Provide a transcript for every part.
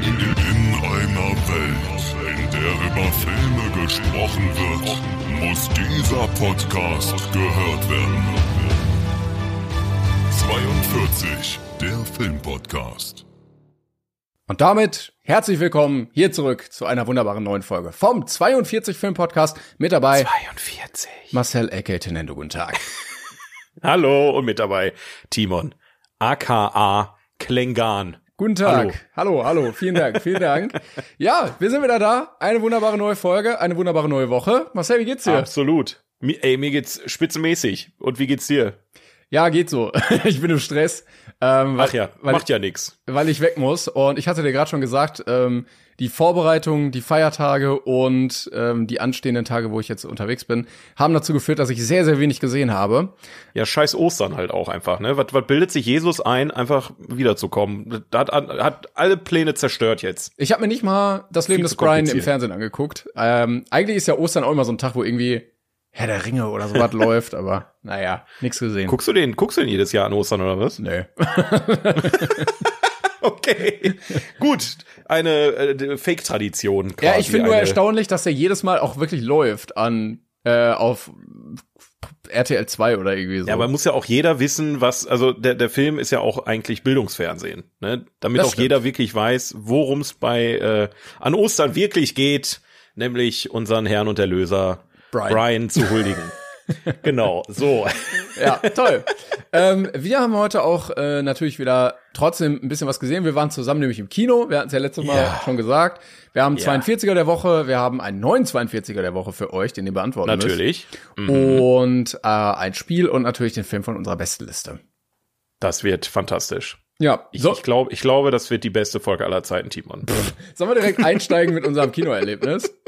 In einer Welt, in der über Filme gesprochen wird, muss dieser Podcast gehört werden. 42, der Filmpodcast. Und damit herzlich willkommen hier zurück zu einer wunderbaren neuen Folge vom 42 Film Podcast mit dabei 42. Marcel Ecke Tenendo. Guten Tag. Hallo und mit dabei Timon, aka Klengan. Guten Tag. Hallo, hallo, hallo. vielen Dank, vielen Dank. Ja, wir sind wieder da. Eine wunderbare neue Folge, eine wunderbare neue Woche. Marcel, wie geht's dir? Absolut. Mi- Ey, mir geht's spitzenmäßig. Und wie geht's dir? Ja, geht so. Ich bin im Stress. Ähm, weil, Ach ja, weil, macht ja nix. weil ich weg muss. Und ich hatte dir gerade schon gesagt, ähm, die Vorbereitung, die Feiertage und ähm, die anstehenden Tage, wo ich jetzt unterwegs bin, haben dazu geführt, dass ich sehr, sehr wenig gesehen habe. Ja, scheiß Ostern halt auch einfach, ne? Was, was bildet sich Jesus ein, einfach wiederzukommen? Das hat, hat alle Pläne zerstört jetzt. Ich habe mir nicht mal das Leben Viel des Brian im. Fernsehen angeguckt. Ähm, eigentlich ist ja Ostern auch immer so ein Tag, wo irgendwie Herr der Ringe oder sowas läuft, aber naja, nichts gesehen. Guckst du den, guckst du den jedes Jahr an Ostern oder was? Nö. Okay. Gut. Eine äh, Fake-Tradition. Ja, ich finde nur eine- erstaunlich, dass der jedes Mal auch wirklich läuft an äh, auf RTL 2 oder irgendwie so. Ja, aber muss ja auch jeder wissen, was, also der, der Film ist ja auch eigentlich Bildungsfernsehen, ne? Damit Das auch stimmt. jeder wirklich weiß, worum es bei äh, an Ostern wirklich geht, nämlich unseren Herrn und Erlöser Brian. Brian, zu huldigen. genau, so. Ja, toll. ähm, wir haben heute auch äh, natürlich wieder trotzdem ein bisschen was gesehen. Wir waren zusammen nämlich im Kino. Wir hatten es ja letztes Mal Ja. schon gesagt. Wir haben Ja. 42er der Woche. Wir haben einen neuen 42er der Woche für euch, den ihr beantworten müsst. Natürlich. Und äh, ein Spiel und natürlich den Film von unserer Bestenliste. Das wird fantastisch. Ja, Ich, so, ich glaube, ich glaube, das wird die beste Folge aller Zeiten, Timon. sollen wir direkt einsteigen mit unserem Kinoerlebnis?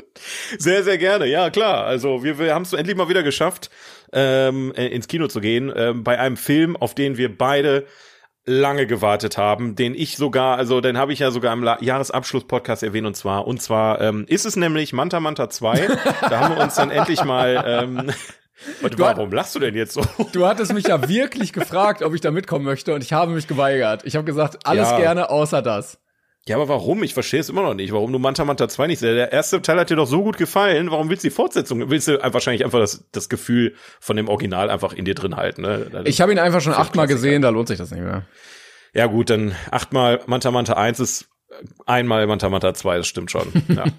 Sehr, sehr gerne. Ja, klar. Also wir, wir haben es endlich mal wieder geschafft, ähm, äh, ins Kino zu gehen, ähm, bei einem Film, auf den wir beide lange gewartet haben, den ich sogar, also den habe ich ja sogar im La Jahresabschluss-Podcast erwähnt und zwar, und zwar ähm, ist es nämlich Manta Manta 2. da haben wir uns dann endlich mal ähm, und warum lachst du denn jetzt so? Du hattest mich ja wirklich gefragt, ob ich da mitkommen möchte und ich habe mich geweigert. Ich habe gesagt, alles Ja. gerne außer das. Ja, aber warum? Ich verstehe es immer noch nicht. Warum du Manta Manta 2 nicht? Der erste Teil hat dir doch so gut gefallen. Warum willst du die Fortsetzung? Willst du wahrscheinlich einfach das, das Gefühl von dem Original einfach in dir drin halten? Ne? Ich habe ihn einfach schon achtmal gesehen, da lohnt sich das nicht mehr. Ja gut, dann achtmal Manta Manta 1 ist einmal Manta Manta 2, das stimmt schon. Ja.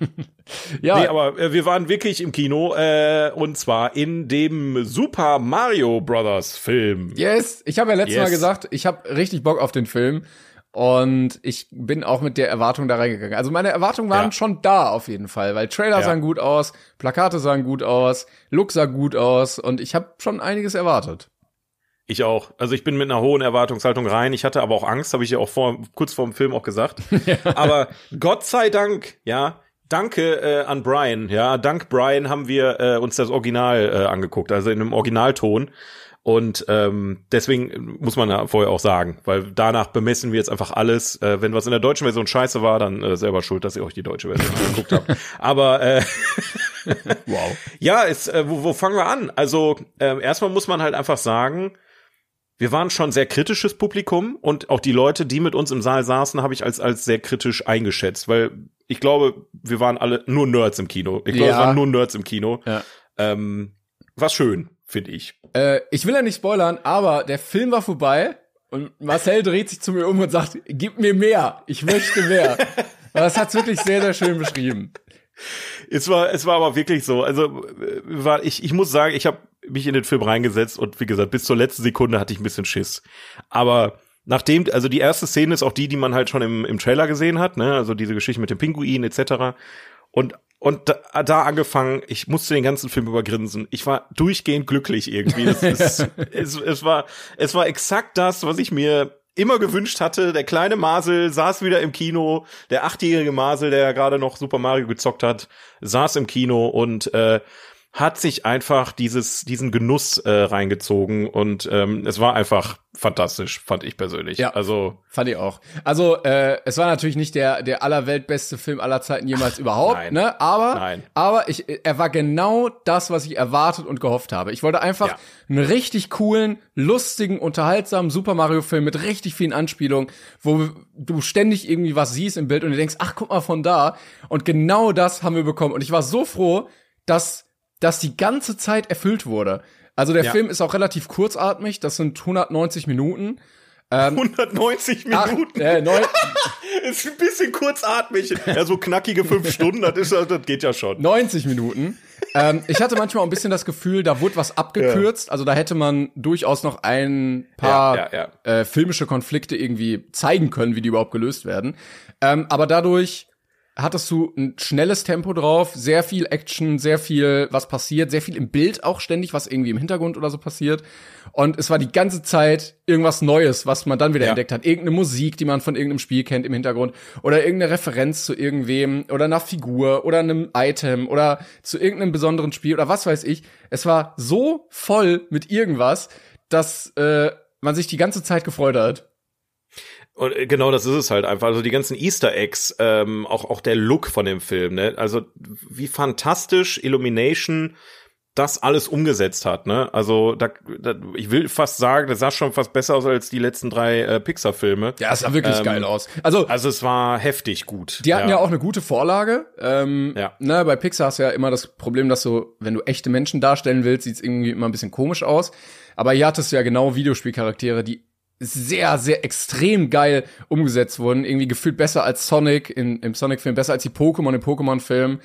Ja, Nee, aber äh, wir waren wirklich im Kino äh, und zwar in dem Super Mario Brothers Film. yes. Ich habe ja letztes Yes. Mal gesagt, ich habe richtig Bock auf den Film. Und ich bin auch mit der Erwartung da reingegangen. Also meine Erwartungen waren Ja. schon da auf jeden Fall, weil Trailer Ja. sahen gut aus, Plakate sahen gut aus, Look sah gut aus und ich habe schon einiges erwartet. Ich auch. Also ich bin mit einer hohen Erwartungshaltung rein. Ich hatte aber auch Angst, habe ich ja auch vor, kurz vor dem Film auch gesagt. Aber Gott sei Dank, ja, danke äh, an Brian. Ja, dank Brian haben wir äh, uns das Original äh, angeguckt, also in einem Originalton. Und ähm, deswegen muss man ja vorher auch sagen, weil danach bemessen wir jetzt einfach alles. Äh, wenn was in der deutschen Version scheiße war, dann äh, selber schuld, dass ihr euch die deutsche Version angeguckt habt. Aber äh, Wow. ja, es, äh, wo, wo fangen wir an? Also ähm, erstmal muss man halt einfach sagen, wir waren schon sehr kritisches Publikum und auch die Leute, die mit uns im Saal saßen, habe ich als als sehr kritisch eingeschätzt, weil ich glaube, wir waren alle nur Nerds im Kino. Ich glaube, Ja. es waren nur Nerds im Kino. Ja. Ähm, war schön, finde ich. Äh, ich will ja nicht spoilern, aber der Film war vorbei und Marcel dreht sich zu mir um und sagt, gib mir mehr, ich möchte mehr. Aber das hat's wirklich sehr, sehr schön beschrieben. Es war, es war aber wirklich so. Also war ich, ich muss sagen, ich habe mich in den Film reingesetzt und wie gesagt, bis zur letzten Sekunde hatte ich ein bisschen Schiss. Aber nachdem, also die erste Szene ist auch die, die man halt schon im, im Trailer gesehen hat, ne? Also diese Geschichte mit dem Pinguin etc. Und und da, da angefangen, ich musste den ganzen Film übergrinsen. Ich war durchgehend glücklich irgendwie. Es, es, es, es war, es war exakt das, was ich mir immer gewünscht hatte. Der kleine Masel saß wieder im Kino. Der achtjährige Masel, der ja gerade noch Super Mario gezockt hat, saß im Kino und äh, hat sich einfach dieses, diesen Genuss äh, reingezogen und ähm, es war einfach fantastisch, fand ich persönlich. Ja, also fand ich auch. Also äh, es war natürlich nicht der der allerweltbeste Film aller Zeiten jemals überhaupt, nein. ne? Aber Nein. aber ich er war genau das, was ich erwartet und gehofft habe. Ich wollte einfach Ja. einen richtig coolen, lustigen, unterhaltsamen Super Mario Film mit richtig vielen Anspielungen, wo du ständig irgendwie was siehst im Bild und du denkst, ach guck mal von da. Und genau das haben wir bekommen. Und ich war so froh, dass das die ganze Zeit erfüllt wurde. Also der Ja. Film ist auch relativ kurzatmig. Das sind 190 Minuten. 190 Ach, Minuten. äh, neun, ist ein bisschen kurzatmig. Ja, so knackige fünf Stunden, das, ist, das geht ja schon. 90 Minuten. ähm, ich hatte manchmal auch ein bisschen das Gefühl, da wurde was abgekürzt. Also da hätte man durchaus noch ein paar Ja, ja, Äh, filmische Konflikte irgendwie zeigen können, wie die überhaupt gelöst werden. Ähm, aber dadurch hattest du ein schnelles Tempo drauf, sehr viel Action, sehr viel, was passiert, sehr viel im Bild auch ständig, was irgendwie im Hintergrund oder so passiert. Und es war die ganze Zeit irgendwas Neues, was man dann wieder Ja. entdeckt hat. Irgendeine Musik, die man von irgendeinem Spiel kennt im Hintergrund. Oder irgendeine Referenz zu irgendwem oder einer Figur oder einem Item oder zu irgendeinem besonderen Spiel oder was weiß ich. Es war so voll mit irgendwas, dass äh, man sich die ganze Zeit gefreut hat. Und äh, genau das ist es halt einfach. Also die ganzen Easter Eggs, ähm, auch, auch der Look von dem Film, ne? Also wie fantastisch Illumination das alles umgesetzt hat, ne? Also da, da ich will fast sagen, das sah schon fast besser aus als die letzten drei äh, Pixar-Filme. Ja, es sah wirklich Ähm, geil aus. Also, Also es war heftig gut. die hatten ja. auch eine gute Vorlage. Ähm, Ja. ne, bei Pixar hast du ja immer das Problem, dass du, wenn du echte Menschen darstellen willst, sieht's irgendwie immer ein bisschen komisch aus. Aber hier hattest du ja genau Videospielcharaktere, die sehr, sehr extrem geil umgesetzt wurden. Irgendwie gefühlt besser als Sonic in, im Sonic-Film, besser als die Pokémon im Pokémon-Film.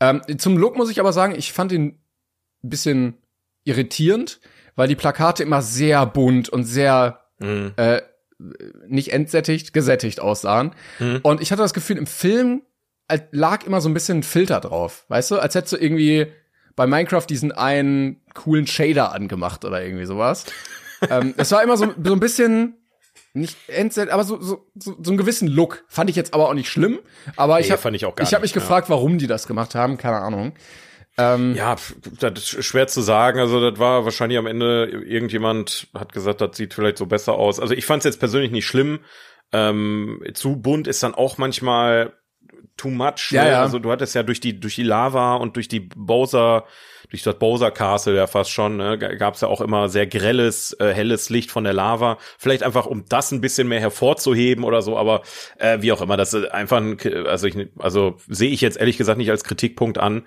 Ähm, zum Look muss ich aber sagen, ich fand ihn ein bisschen irritierend, weil die Plakate immer sehr bunt und sehr Mhm. äh, nicht entsättigt, gesättigt aussahen. Mhm. Und ich hatte das Gefühl, im Film als- lag immer so ein bisschen ein Filter drauf. Weißt du, als hättest du irgendwie bei Minecraft diesen einen coolen Shader angemacht oder irgendwie sowas. Ähm, es war immer so, so ein bisschen nicht entsättigt, aber so, so, so, so einen gewissen Look. Fand ich jetzt aber auch nicht schlimm. Aber ich Nee, habe fand ich auch ich hab mich nicht, ja. gefragt, warum die das gemacht haben. Keine Ahnung. Ähm, Ja, das ist schwer zu sagen. Also das war wahrscheinlich am Ende irgendjemand hat gesagt, das sieht vielleicht so besser aus. Also ich fand es jetzt persönlich nicht schlimm. Ähm, zu bunt ist dann auch manchmal too much. Ja, ne? ja. Also du hattest ja durch die durch die Lava und durch die Bowser durch das Bowser Castle ja fast schon, ne, gab es ja auch immer sehr grelles, äh, helles Licht von der Lava. Vielleicht einfach, um das ein bisschen mehr hervorzuheben oder so, aber äh, wie auch immer, das ist einfach ein, also ich, also sehe ich jetzt ehrlich gesagt nicht als Kritikpunkt an.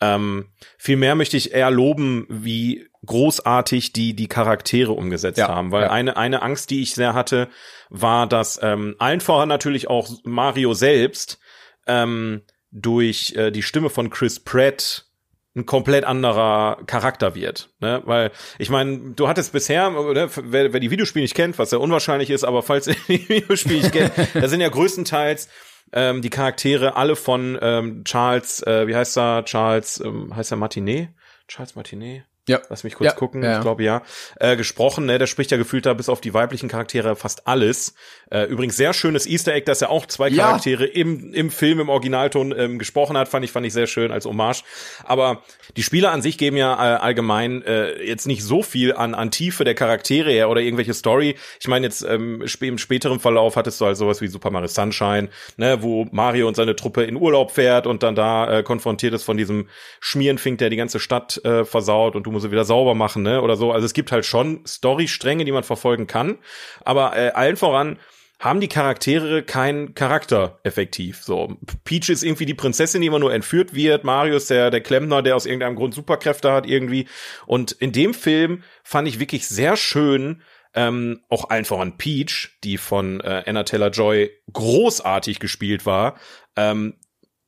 Ähm, vielmehr möchte ich eher loben, wie großartig die die Charaktere umgesetzt Ja, haben, weil ja. eine eine Angst, die ich sehr hatte, war, dass ähm, allen voran natürlich auch Mario selbst ähm, durch äh, die Stimme von Chris Pratt ein komplett anderer Charakter wird, ne? Weil ich meine, du hattest bisher, ne, wer, wer die Videospiele nicht kennt, was ja unwahrscheinlich ist, aber falls ihr die Videospiele nicht kennt, da sind ja größtenteils ähm, die Charaktere alle von ähm, Charles, äh, wie heißt er? Charles, ähm, heißt er Martinet? Charles Martinet? Ja. Lass mich kurz Ja, gucken, ja, ich glaube ja. Äh, gesprochen, ne, der spricht ja gefühlt da bis auf die weiblichen Charaktere fast alles. Äh, übrigens sehr schönes Easter Egg, dass er auch zwei Ja. Charaktere im, im Film, im Originalton ähm, gesprochen hat, fand ich, fand ich sehr schön als Hommage. Aber die Spiele an sich geben ja äh, allgemein äh, jetzt nicht so viel an, an Tiefe der Charaktere her oder irgendwelche Story. Ich meine jetzt ähm, sp im späteren Verlauf hattest du halt sowas wie Super Mario Sunshine, ne, wo Mario und seine Truppe in Urlaub fährt und dann da äh, konfrontiert ist von diesem Schmierenfink, der die ganze Stadt äh, versaut und du musst sie wieder sauber machen, ne, oder so. Also es gibt halt schon Storystränge, die man verfolgen kann, aber äh, allen voran haben die Charaktere keinen Charakter effektiv. So Peach ist irgendwie die Prinzessin, die immer nur entführt wird. Mario ist der der Klempner, der aus irgendeinem Grund Superkräfte hat irgendwie. Und in dem Film fand ich wirklich sehr schön, ähm, auch allen voran Peach, die von äh, Anna Taylor Joy großartig gespielt war. Ähm,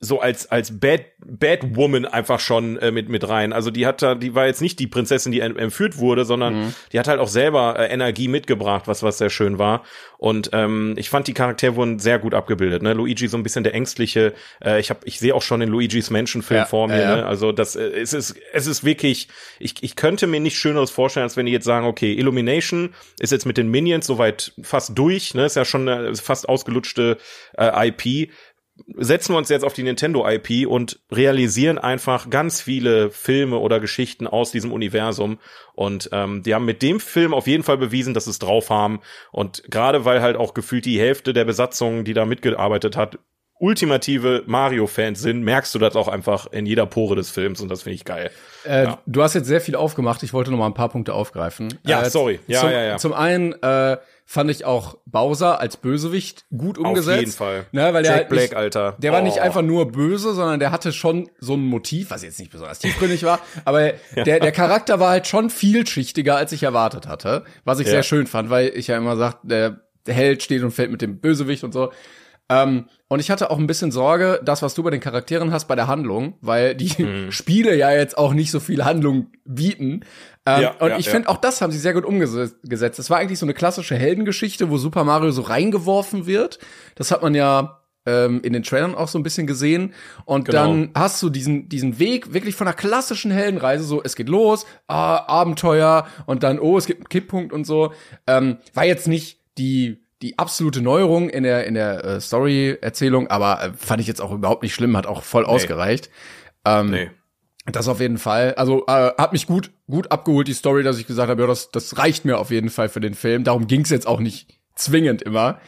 so als als Bad Bad Woman einfach schon äh, mit mit rein. Also die hat da, die war jetzt nicht die Prinzessin, die ent- entführt wurde, sondern Mhm. die hat halt auch selber äh, Energie mitgebracht, was was sehr schön war. Und ähm, ich fand die Charaktere wurden sehr gut abgebildet. Ne? Luigi so ein bisschen der ängstliche. Äh, ich habe ich sehe auch schon den Luigi's Mansion Film Ja, vor mir. ja. Ne? Also das äh, es ist es ist wirklich. Ich ich könnte mir nichts Schöneres vorstellen, als wenn die jetzt sagen, okay, Illumination ist jetzt mit den Minions soweit fast durch. Ne? Ist ja schon eine fast ausgelutschte äh, IP setzen wir uns jetzt auf die Nintendo IP und realisieren einfach ganz viele Filme oder Geschichten aus diesem Universum. Und ähm, die haben mit dem Film auf jeden Fall bewiesen, dass sie es drauf haben. Und gerade weil halt auch gefühlt die Hälfte der Besatzung, die da mitgearbeitet hat, ultimative Mario-Fans sind, merkst du das auch einfach in jeder Pore des Films und das finde ich geil. Äh, ja. Du hast jetzt sehr viel aufgemacht. Ich wollte noch mal ein paar Punkte aufgreifen. Ja, äh, sorry. Ja, zum, ja, ja. Zum einen äh, fand ich auch Bowser als Bösewicht gut umgesetzt. Auf jeden Fall. Ne, weil der Jack halt nicht, Black, Alter. Der war nicht Oh. einfach nur böse, sondern der hatte schon so ein Motiv, was jetzt nicht besonders tiefgründig war, aber der, der Charakter war halt schon vielschichtiger, als ich erwartet hatte, was ich Ja. sehr schön fand, weil ich ja immer sag, der, der Held steht und fällt mit dem Bösewicht und so. Ähm, und ich hatte auch ein bisschen Sorge, das, was du bei den Charakteren hast, bei der Handlung, weil die Mhm. Spiele ja jetzt auch nicht so viel Handlung bieten. Ähm, Ja, und ja, ich ja. finde, auch das haben sie sehr gut umgesetzt. Es war eigentlich so eine klassische Heldengeschichte, wo Super Mario so reingeworfen wird. Das hat man ja ähm, in den Trailern auch so ein bisschen gesehen. Und Genau. dann hast du diesen, diesen Weg wirklich von einer klassischen Heldenreise, so es geht los, ah, Abenteuer und dann, oh, es gibt einen Kipppunkt und so. Ähm, war jetzt nicht die die absolute Neuerung in der in der äh, Story-Erzählung, aber äh, fand ich jetzt auch überhaupt nicht schlimm, hat auch voll ausgereicht. Ähm, Nee. das auf jeden Fall. Also äh, hat mich gut gut abgeholt die Story, dass ich gesagt habe, ja, das das reicht mir auf jeden Fall für den Film. Darum ging's jetzt auch nicht zwingend immer.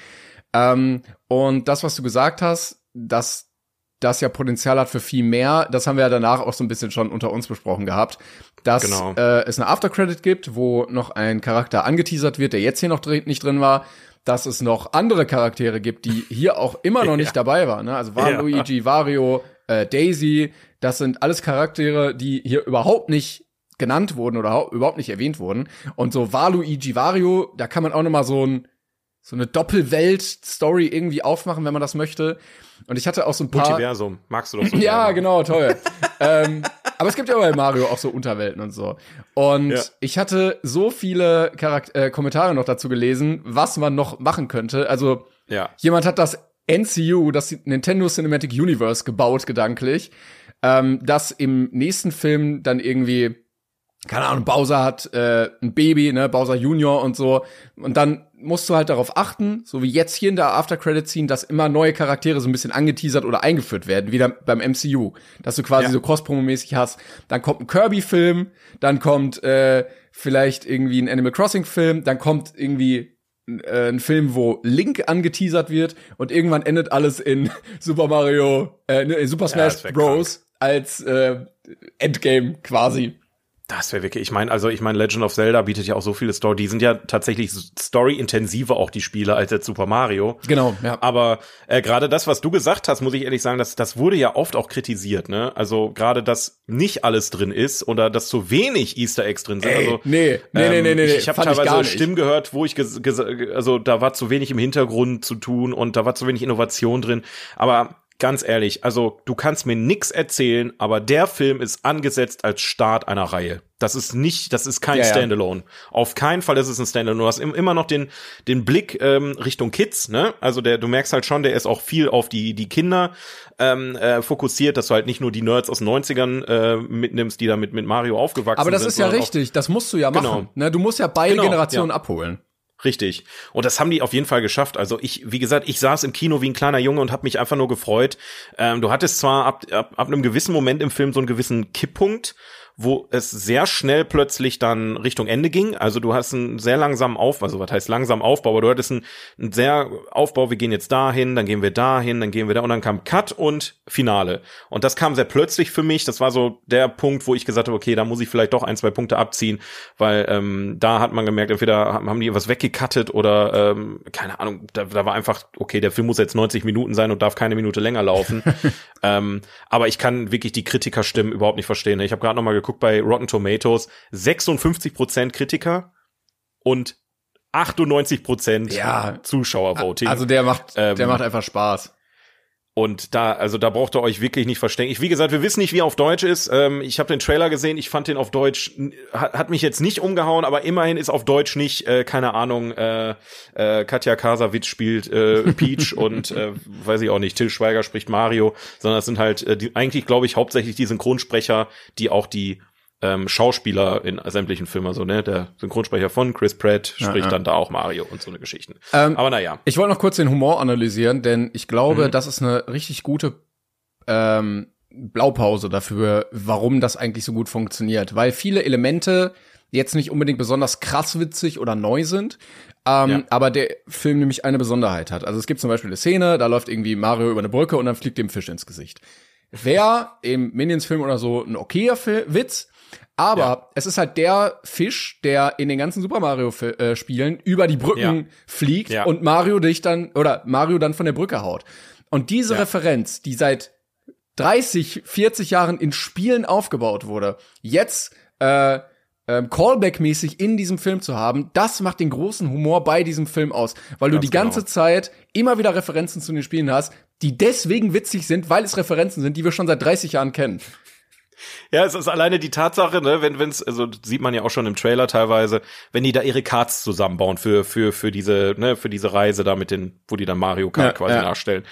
Ähm, und das, was du gesagt hast, dass das ja Potenzial hat für viel mehr, das haben wir ja danach auch so ein bisschen schon unter uns besprochen gehabt, dass Genau. äh, es eine Aftercredit gibt, wo noch ein Charakter angeteasert wird, der jetzt hier noch drin, nicht drin war, dass es noch andere Charaktere gibt, die hier auch immer noch nicht dabei waren. Ne? Also Ja. Waluigi, Wario, äh, Daisy, das sind alles Charaktere, die hier überhaupt nicht genannt wurden oder hau- überhaupt nicht erwähnt wurden. Und so Waluigi, Wario, da kann man auch noch mal so ein so eine Doppelwelt-Story irgendwie aufmachen, wenn man das möchte. Und ich hatte auch so ein paar. Multiversum. Magst du doch so Ja, gerne. genau, toll. ähm, aber es gibt ja bei Mario auch so Unterwelten und so. Und Ja. ich hatte so viele Charak äh, Kommentare noch dazu gelesen, was man noch machen könnte. Also Ja. jemand hat das NCU, das Nintendo Cinematic Universe, gebaut gedanklich, ähm, das im nächsten Film dann irgendwie keine Ahnung, Bowser hat äh, ein Baby, ne, Bowser Junior und so. Und dann musst du halt darauf achten, so wie jetzt hier in der After Credit Scene, dass immer neue Charaktere so ein bisschen angeteasert oder eingeführt werden, wieder beim MCU, dass du quasi Ja. so Cross-Promo-mäßig hast. Dann kommt ein Kirby-Film, dann kommt äh, vielleicht irgendwie ein Animal Crossing-Film, dann kommt irgendwie äh, ein Film, wo Link angeteasert wird und irgendwann endet alles in Super Mario, äh, ne, in Super Smash wär Bros. als äh, Endgame quasi. Das wäre wirklich, ich meine, also ich meine, Legend of Zelda bietet ja auch so viele Story, die sind ja tatsächlich story-intensiver auch die Spiele als jetzt Super Mario. Genau, ja. Aber äh, gerade das, was du gesagt hast, muss ich ehrlich sagen, das, das wurde ja oft auch kritisiert, ne? Also gerade, dass nicht alles drin ist oder dass zu wenig Easter Eggs drin sind. Ey, also, nee, nee, nee, nee, nee, Ich, ich habe ich teilweise nicht. Stimmen gehört, wo ich also da war zu wenig im Hintergrund zu tun und da war zu wenig Innovation drin. Aber ganz ehrlich, also du kannst mir nix erzählen, aber der Film ist angesetzt als Start einer Reihe. Das ist nicht, das ist kein Ja, ja. Standalone. Auf keinen Fall ist es ein Standalone. Du hast im, immer noch den, den Blick ähm, Richtung Kids, ne? Also der, du merkst halt schon, der ist auch viel auf die, die Kinder ähm, äh, fokussiert, dass du halt nicht nur die Nerds aus den 90ern äh, mitnimmst, die da mit, Mario aufgewachsen Aber das sind. ist ja richtig, das musst du ja machen. Genau. Ne, du musst ja beide Genau, Generationen ja. abholen. Richtig. Und das haben die auf jeden Fall geschafft. Also ich, wie gesagt, ich saß im Kino wie ein kleiner Junge und habe mich einfach nur gefreut. Ähm, du hattest zwar ab, ab, ab einem gewissen Moment im Film so einen gewissen Kipppunkt, wo es sehr schnell plötzlich dann Richtung Ende ging. Also du hast einen sehr langsamen Aufbau, also was heißt langsam Aufbau, aber du hattest einen, einen sehr Aufbau, wir gehen jetzt dahin, dann gehen wir dahin, dann gehen wir da und dann kam Cut und Finale. Und das kam sehr plötzlich für mich. Das war so der Punkt, wo ich gesagt habe, okay, da muss ich vielleicht doch ein, zwei Punkte abziehen, weil ähm, da hat man gemerkt, entweder haben die was weggekattet oder ähm, keine Ahnung, da, da war einfach, okay, der Film muss jetzt 90 Minuten sein und darf keine Minute länger laufen. ähm, aber ich kann wirklich die Kritikerstimmen überhaupt nicht verstehen. Ich habe gerade noch mal geguckt bei Rotten Tomatoes, 56% Kritiker und 98% Ja. Zuschauervoting. Also der macht, Ähm, der macht einfach Spaß. Und da, also da braucht ihr euch wirklich nicht verstecken. Ich, wie gesagt, wir wissen nicht, wie er auf Deutsch ist. Ähm, ich habe den Trailer gesehen, ich fand den auf Deutsch, hat, hat mich jetzt nicht umgehauen, aber immerhin ist auf Deutsch nicht, äh, keine Ahnung, äh, äh, Katja Kasavitz spielt äh, Peach und äh, weiß ich auch nicht, Till Schweiger spricht Mario, sondern es sind halt äh, die, eigentlich, glaube ich, hauptsächlich die Synchronsprecher, die auch die ähm, Schauspieler in sämtlichen Filmen, so, ne? Der Synchronsprecher von Chris Pratt spricht ja. dann da auch Mario und so eine Geschichten. Ähm, Aber naja. Ich wollte noch kurz den Humor analysieren, denn ich glaube, Mhm. das ist eine richtig gute ähm, Blaupause dafür, warum das eigentlich so gut funktioniert. Weil viele Elemente jetzt nicht unbedingt besonders krass witzig oder neu sind, ähm, Ja. aber der Film nämlich eine Besonderheit hat. Also es gibt zum Beispiel eine Szene, da läuft irgendwie Mario über eine Brücke und dann fliegt dem Fisch ins Gesicht. Wäre im Minions-Film oder so ein okayer Fil Witz, aber Ja. es ist halt der Fisch, der in den ganzen Super Mario-Spielen über die Brücken Ja. fliegt Ja. und Mario dich dann oder Mario dann von der Brücke haut. Und diese. Referenz, die seit 30, 40 Jahren in Spielen aufgebaut wurde, jetzt äh, ähm, Callback-mäßig in diesem Film zu haben, das macht den großen Humor bei diesem Film aus, weil du Ganz die ganze genau. Zeit immer wieder Referenzen zu den Spielen hast, die deswegen witzig sind, weil es Referenzen sind, die wir schon seit 30 Jahren kennen. Ja, es ist alleine die Tatsache, ne, wenn wenn's also sieht man ja auch schon im Trailer teilweise, wenn die da ihre Cards zusammenbauen für für für diese ne für diese Reise da mit den, wo die dann Mario Kart Ja, quasi ja. nachstellen,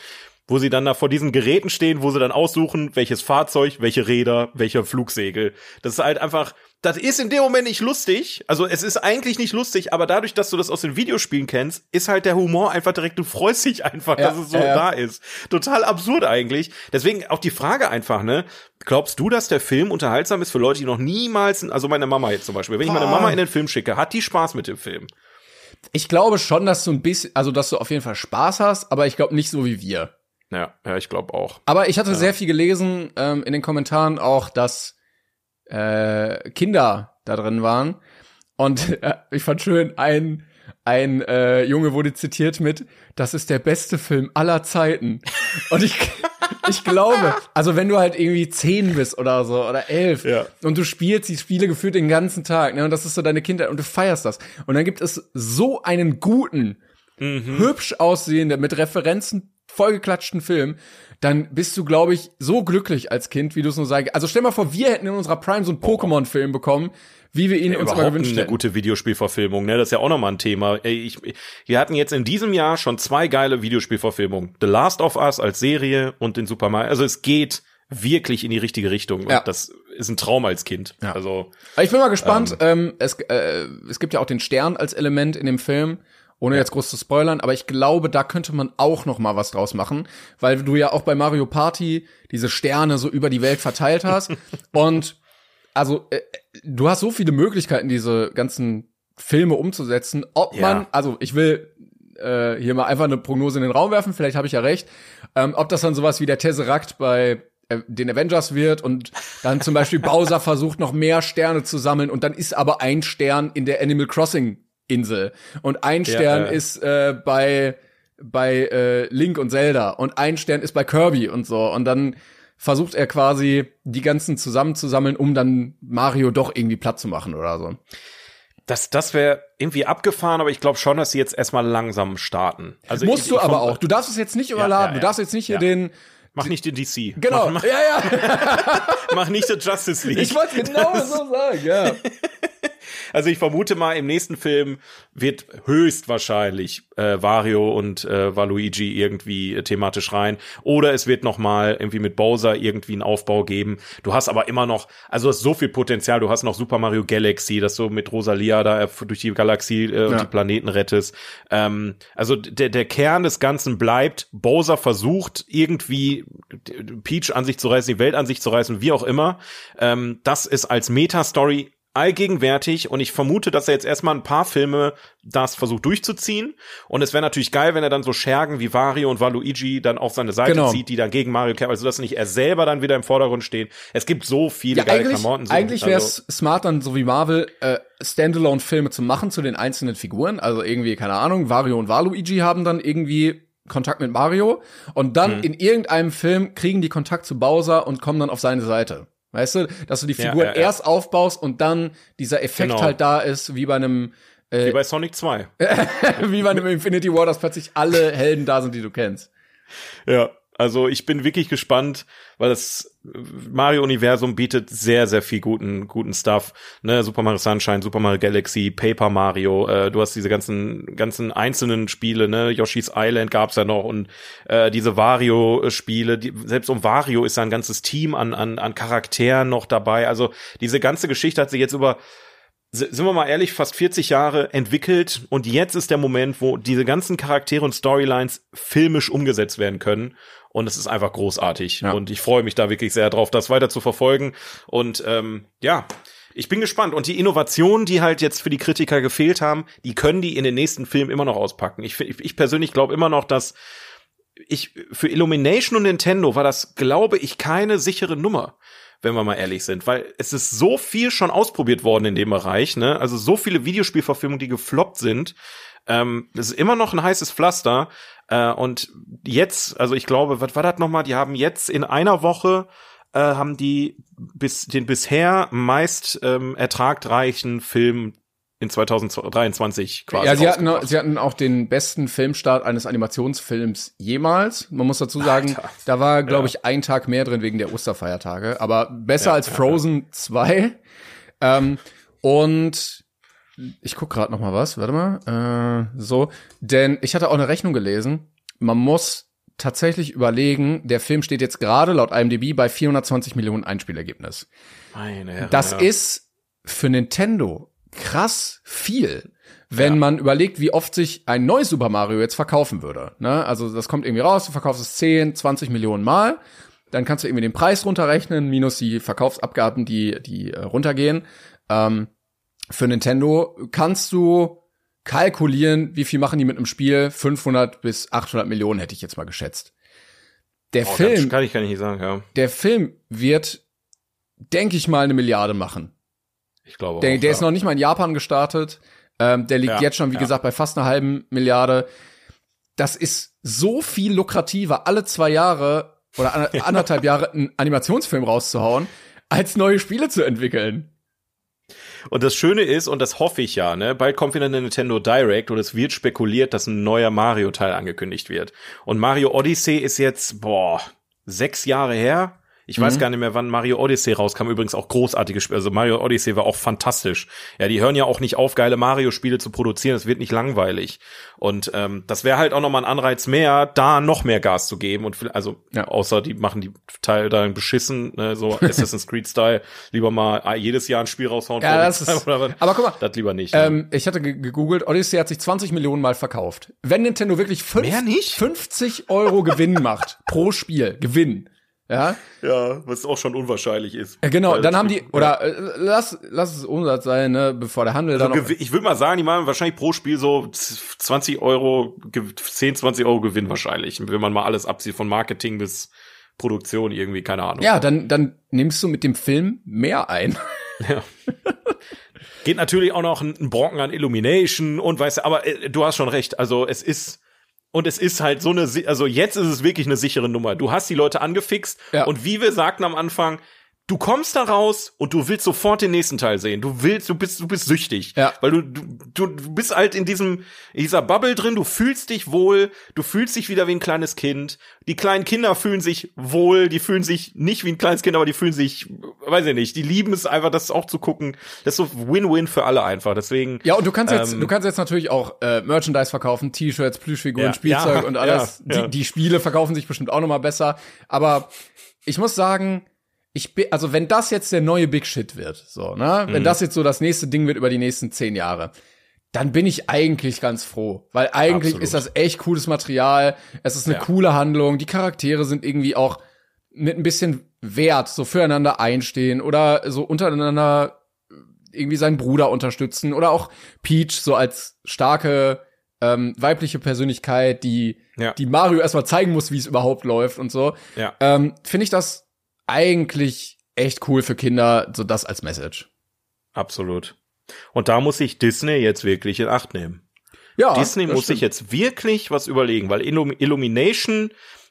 wo sie dann da vor diesen Geräten stehen, wo sie dann aussuchen, welches Fahrzeug, welche Räder, welcher Flugsegel. Das ist halt einfach, das ist in dem Moment nicht lustig. Also es ist eigentlich nicht lustig, aber dadurch, dass du das aus den Videospielen kennst, ist halt der Humor einfach direkt. Du freust dich einfach, Ja, dass es so ja, ja. da ist. Total absurd eigentlich. Deswegen auch die Frage einfach, ne? Glaubst du, dass der Film unterhaltsam ist für Leute, die noch niemals, also meine Mama jetzt zum Beispiel, wenn ich meine. Mama in den Film schicke, hat die Spaß mit dem Film? Ich glaube schon, dass du ein bisschen, also dass du auf jeden Fall Spaß hast, aber ich glaube nicht so wie wir. Ja, ja, ich glaube auch. Aber ich hatte sehr viel gelesen ähm, in den Kommentaren auch, dass äh, Kinder da drin waren. Und äh, ich fand schön, ein, ein äh, Junge wurde zitiert mit, das ist der beste Film aller Zeiten. Und ich, ich glaube, also wenn du halt irgendwie zehn bist oder so oder elf Ja. und du spielst die Spiele gefühlt den ganzen Tag, ne, und das ist so deine Kindheit und du feierst das. Und dann gibt es so einen guten, hübsch aussehenden, mit Referenzen vollgeklatschten Film, dann bist du, glaube ich, so glücklich als Kind, wie du es nur sagst. Also stell mal vor, wir hätten in unserer Prime so einen Pokémon-Film bekommen, wie wir ihn uns immer überhaupt gewünscht eine hätten. gute Videospielverfilmung, ne? Das ist ja auch nochmal ein Thema. Ey, ich, wir hatten jetzt in diesem Jahr schon zwei geile Videospielverfilmungen. The Last of Us als Serie und den Super Mario. Also es geht wirklich in die richtige Richtung. Ja. Das ist ein Traum als Kind. Ja. Also, ich bin mal gespannt. Ähm, es, äh, es gibt ja auch den Stern als Element in dem Film, ohne jetzt groß zu spoilern. Aber ich glaube, da könnte man auch noch mal was draus machen, weil du ja auch bei Mario Party diese Sterne so über die Welt verteilt hast. Und also äh, du hast so viele Möglichkeiten, diese ganzen Filme umzusetzen. Ob Ja. man, also ich will äh, hier mal einfach eine Prognose in den Raum werfen, vielleicht habe ich ja recht, ähm, ob das dann sowas wie der Tesseract bei äh, den Avengers wird und dann zum Beispiel Bowser versucht noch mehr Sterne zu sammeln und dann ist aber ein Stern in der Animal Crossing Insel und ein Ja, Stern äh. ist äh, bei bei äh, Link und Zelda und ein Stern ist bei Kirby und so und dann versucht er quasi die ganzen zusammenzusammeln, um dann Mario doch irgendwie platt zu machen oder so. das, das wäre irgendwie abgefahren, aber ich glaube schon, dass sie jetzt erstmal langsam starten. Also Musst ich, du ich aber auch. Du darfst es jetzt nicht überladen. ja, Du ja. darfst jetzt nicht hier Ja. den Mach nicht den DC. Genau. Mach, Ja, ja. mach, mach nicht den Justice League. Ich wollte genau so sagen, ja. Also ich vermute mal, im nächsten Film wird höchstwahrscheinlich äh, Wario und äh, Waluigi irgendwie äh, thematisch rein. Oder es wird noch mal irgendwie mit Bowser irgendwie einen Aufbau geben. Du hast aber immer noch, also du hast so viel Potenzial. Du hast noch Super Mario Galaxy, dass du mit Rosalia da durch die Galaxie äh, und Ja. die Planeten rettest. Ähm, also der, der Kern des Ganzen bleibt, Bowser versucht irgendwie Peach an sich zu reißen, die Welt an sich zu reißen, wie auch immer. Ähm, das ist als Meta-Story allgegenwärtig und ich vermute, dass er jetzt erstmal ein paar Filme das versucht durchzuziehen und es wäre natürlich geil, wenn er dann so Schergen wie Wario und Waluigi dann auf seine Seite Genau. zieht, die dann gegen Mario kämpfen, also dass nicht er selber dann wieder im Vordergrund steht. Es gibt so viele Ja, geile eigentlich, Klamotten. So, eigentlich wäre also- es smart, dann so wie Marvel äh, Standalone-Filme zu machen zu den einzelnen Figuren. Also irgendwie, keine Ahnung, Wario und Waluigi haben dann irgendwie Kontakt mit Mario und dann Mhm. in irgendeinem Film kriegen die Kontakt zu Bowser und kommen dann auf seine Seite. Weißt du, dass du die Ja, Figur ja, ja. erst aufbaust und dann dieser Effekt Genau. halt da ist, wie bei einem wie bei Sonic 2. wie bei einem Infinity War, dass plötzlich alle Helden da sind, die du kennst. Ja. Also ich bin wirklich gespannt, weil das Mario-Universum bietet sehr, sehr viel guten, guten Stuff. Ne, Super Mario Sunshine, Super Mario Galaxy, Paper Mario, äh, du hast diese ganzen, ganzen einzelnen Spiele, ne, Yoshi's Island gab's ja noch und äh, diese Wario-Spiele, die, selbst um Wario ist da ein ganzes Team an, an, an Charakteren noch dabei. Also diese ganze Geschichte hat sich jetzt über sind wir mal ehrlich, fast 40 Jahre entwickelt und jetzt ist der Moment, wo diese ganzen Charaktere und Storylines filmisch umgesetzt werden können und es ist einfach großartig. Ja. Und ich freue mich da wirklich sehr drauf, das weiter zu verfolgen. Und ähm, ja, ich bin gespannt. Und die Innovationen, die halt jetzt für die Kritiker gefehlt haben, die können die in den nächsten Filmen immer noch auspacken. Ich, ich persönlich glaube immer noch, dass ich für Illumination und Nintendo war das, glaube ich, keine sichere Nummer wenn wir mal ehrlich sind, weil es ist so viel schon ausprobiert worden in dem Bereich, ne? Also so viele Videospielverfilmungen, die gefloppt sind. Ähm, das ist immer noch ein heißes Pflaster äh, und jetzt, also ich glaube, was war das nochmal? Die haben jetzt in einer Woche äh, haben die bis den bisher meist ähm, ertragreichen Film in 2023 quasi. Ja, sie hatten, sie hatten auch den besten Filmstart eines Animationsfilms jemals. Man muss dazu sagen, Alter. da war, glaube ja. ich, ein Tag mehr drin wegen der Osterfeiertage, aber besser ja, als Frozen ja. 2. Ähm, und ich guck gerade noch mal was, warte mal. Äh, so, denn ich hatte auch eine Rechnung gelesen. Man muss tatsächlich überlegen, der Film steht jetzt gerade laut IMDb bei 420 Millionen Einspielergebnis. Meine Herren, das ja. ist für Nintendo krass viel, wenn ja. man überlegt, wie oft sich ein neues Super Mario jetzt verkaufen würde. Ne? Also das kommt irgendwie raus, du verkaufst es 10, 20 Millionen Mal, dann kannst du irgendwie den Preis runterrechnen, minus die Verkaufsabgaben, die, die äh, runtergehen. Ähm, für Nintendo kannst du kalkulieren, wie viel machen die mit einem Spiel? 500 bis 800 Millionen hätte ich jetzt mal geschätzt. Der oh, Film, kann ich, ich nicht sagen, ja. Der Film wird, denke ich mal, eine Milliarde machen. Ich glaube der, auch, der ja. ist noch nicht mal in Japan gestartet. Ähm, der liegt ja, jetzt schon, wie ja. gesagt, bei fast einer halben Milliarde. Das ist so viel lukrativer, alle zwei Jahre oder anderthalb Jahre einen Animationsfilm rauszuhauen, als neue Spiele zu entwickeln. Und das Schöne ist, und das hoffe ich ja, ne, bald kommt wieder eine Nintendo Direct und es wird spekuliert, dass ein neuer Mario-Teil angekündigt wird. Und Mario Odyssey ist jetzt, boah, sechs Jahre her. Ich mhm. weiß gar nicht mehr, wann Mario Odyssey rauskam. Übrigens auch großartige Spiele. Also Mario Odyssey war auch fantastisch. Ja, die hören ja auch nicht auf, geile Mario-Spiele zu produzieren. Es wird nicht langweilig. Und ähm, das wäre halt auch nochmal ein Anreiz mehr, da noch mehr Gas zu geben. Und also, ja. außer die machen die Teil dann beschissen, ne, so Assassin's Creed-Style, lieber mal jedes Jahr ein Spiel raushauen. Ja, das ist, aber guck mal. Das lieber nicht. Ähm, ich hatte gegoogelt, Odyssey hat sich 20 Millionen Mal verkauft. Wenn Nintendo wirklich fünf, 50 Euro Gewinn macht pro Spiel, Gewinn, ja. Ja, was auch schon unwahrscheinlich ist. Ja, genau, dann haben die, oder äh, lass, lass es Umsatz sein, ne, bevor der Handel also dann. Ich würde mal sagen, die machen wahrscheinlich pro Spiel so 20 Euro, 10, 20 Euro Gewinn wahrscheinlich, wenn man mal alles abzieht, von Marketing bis Produktion irgendwie, keine Ahnung. Ja, dann, dann nimmst du mit dem Film mehr ein. Ja. Geht natürlich auch noch ein Brocken an Illumination und weißt du, aber äh, du hast schon recht. Also es ist und es ist halt so eine, also jetzt ist es wirklich eine sichere Nummer. Du hast die Leute angefixt ja. und wie wir sagten am Anfang, du kommst da raus und du willst sofort den nächsten Teil sehen. Du willst, du bist, du bist süchtig. Ja. Weil du, du, du bist halt in diesem, in dieser Bubble drin, du fühlst dich wohl, du fühlst dich wieder wie ein kleines Kind. Die kleinen Kinder fühlen sich wohl, die fühlen sich nicht wie ein kleines Kind, aber die fühlen sich, weiß ich nicht, die lieben es einfach, das auch zu gucken. Das ist so Win-Win für alle einfach. Deswegen. Ja, und du kannst jetzt, ähm, du kannst jetzt natürlich auch äh, Merchandise verkaufen, T-Shirts, Plüschfiguren, ja, Spielzeug ja, und alles. Ja, die, die Spiele verkaufen sich bestimmt auch noch mal besser. Aber ich muss sagen, ich bin, also wenn das jetzt der neue Big Shit wird, so, ne, mhm. wenn das jetzt so das nächste Ding wird über die nächsten zehn Jahre, dann bin ich eigentlich ganz froh, weil eigentlich Absolut. ist das echt cooles Material, es ist eine ja. coole Handlung, die Charaktere sind irgendwie auch mit ein bisschen Wert, so füreinander einstehen oder so untereinander irgendwie seinen Bruder unterstützen oder auch Peach so als starke ähm, weibliche Persönlichkeit, die ja. die Mario erstmal zeigen muss, wie es überhaupt läuft und so. Ja. Ähm, Finde ich das eigentlich echt cool für Kinder, so das als Message. Absolut. Und da muss sich Disney jetzt wirklich in Acht nehmen. Ja, Disney muss stimmt. sich jetzt wirklich was überlegen, weil Illum Illumination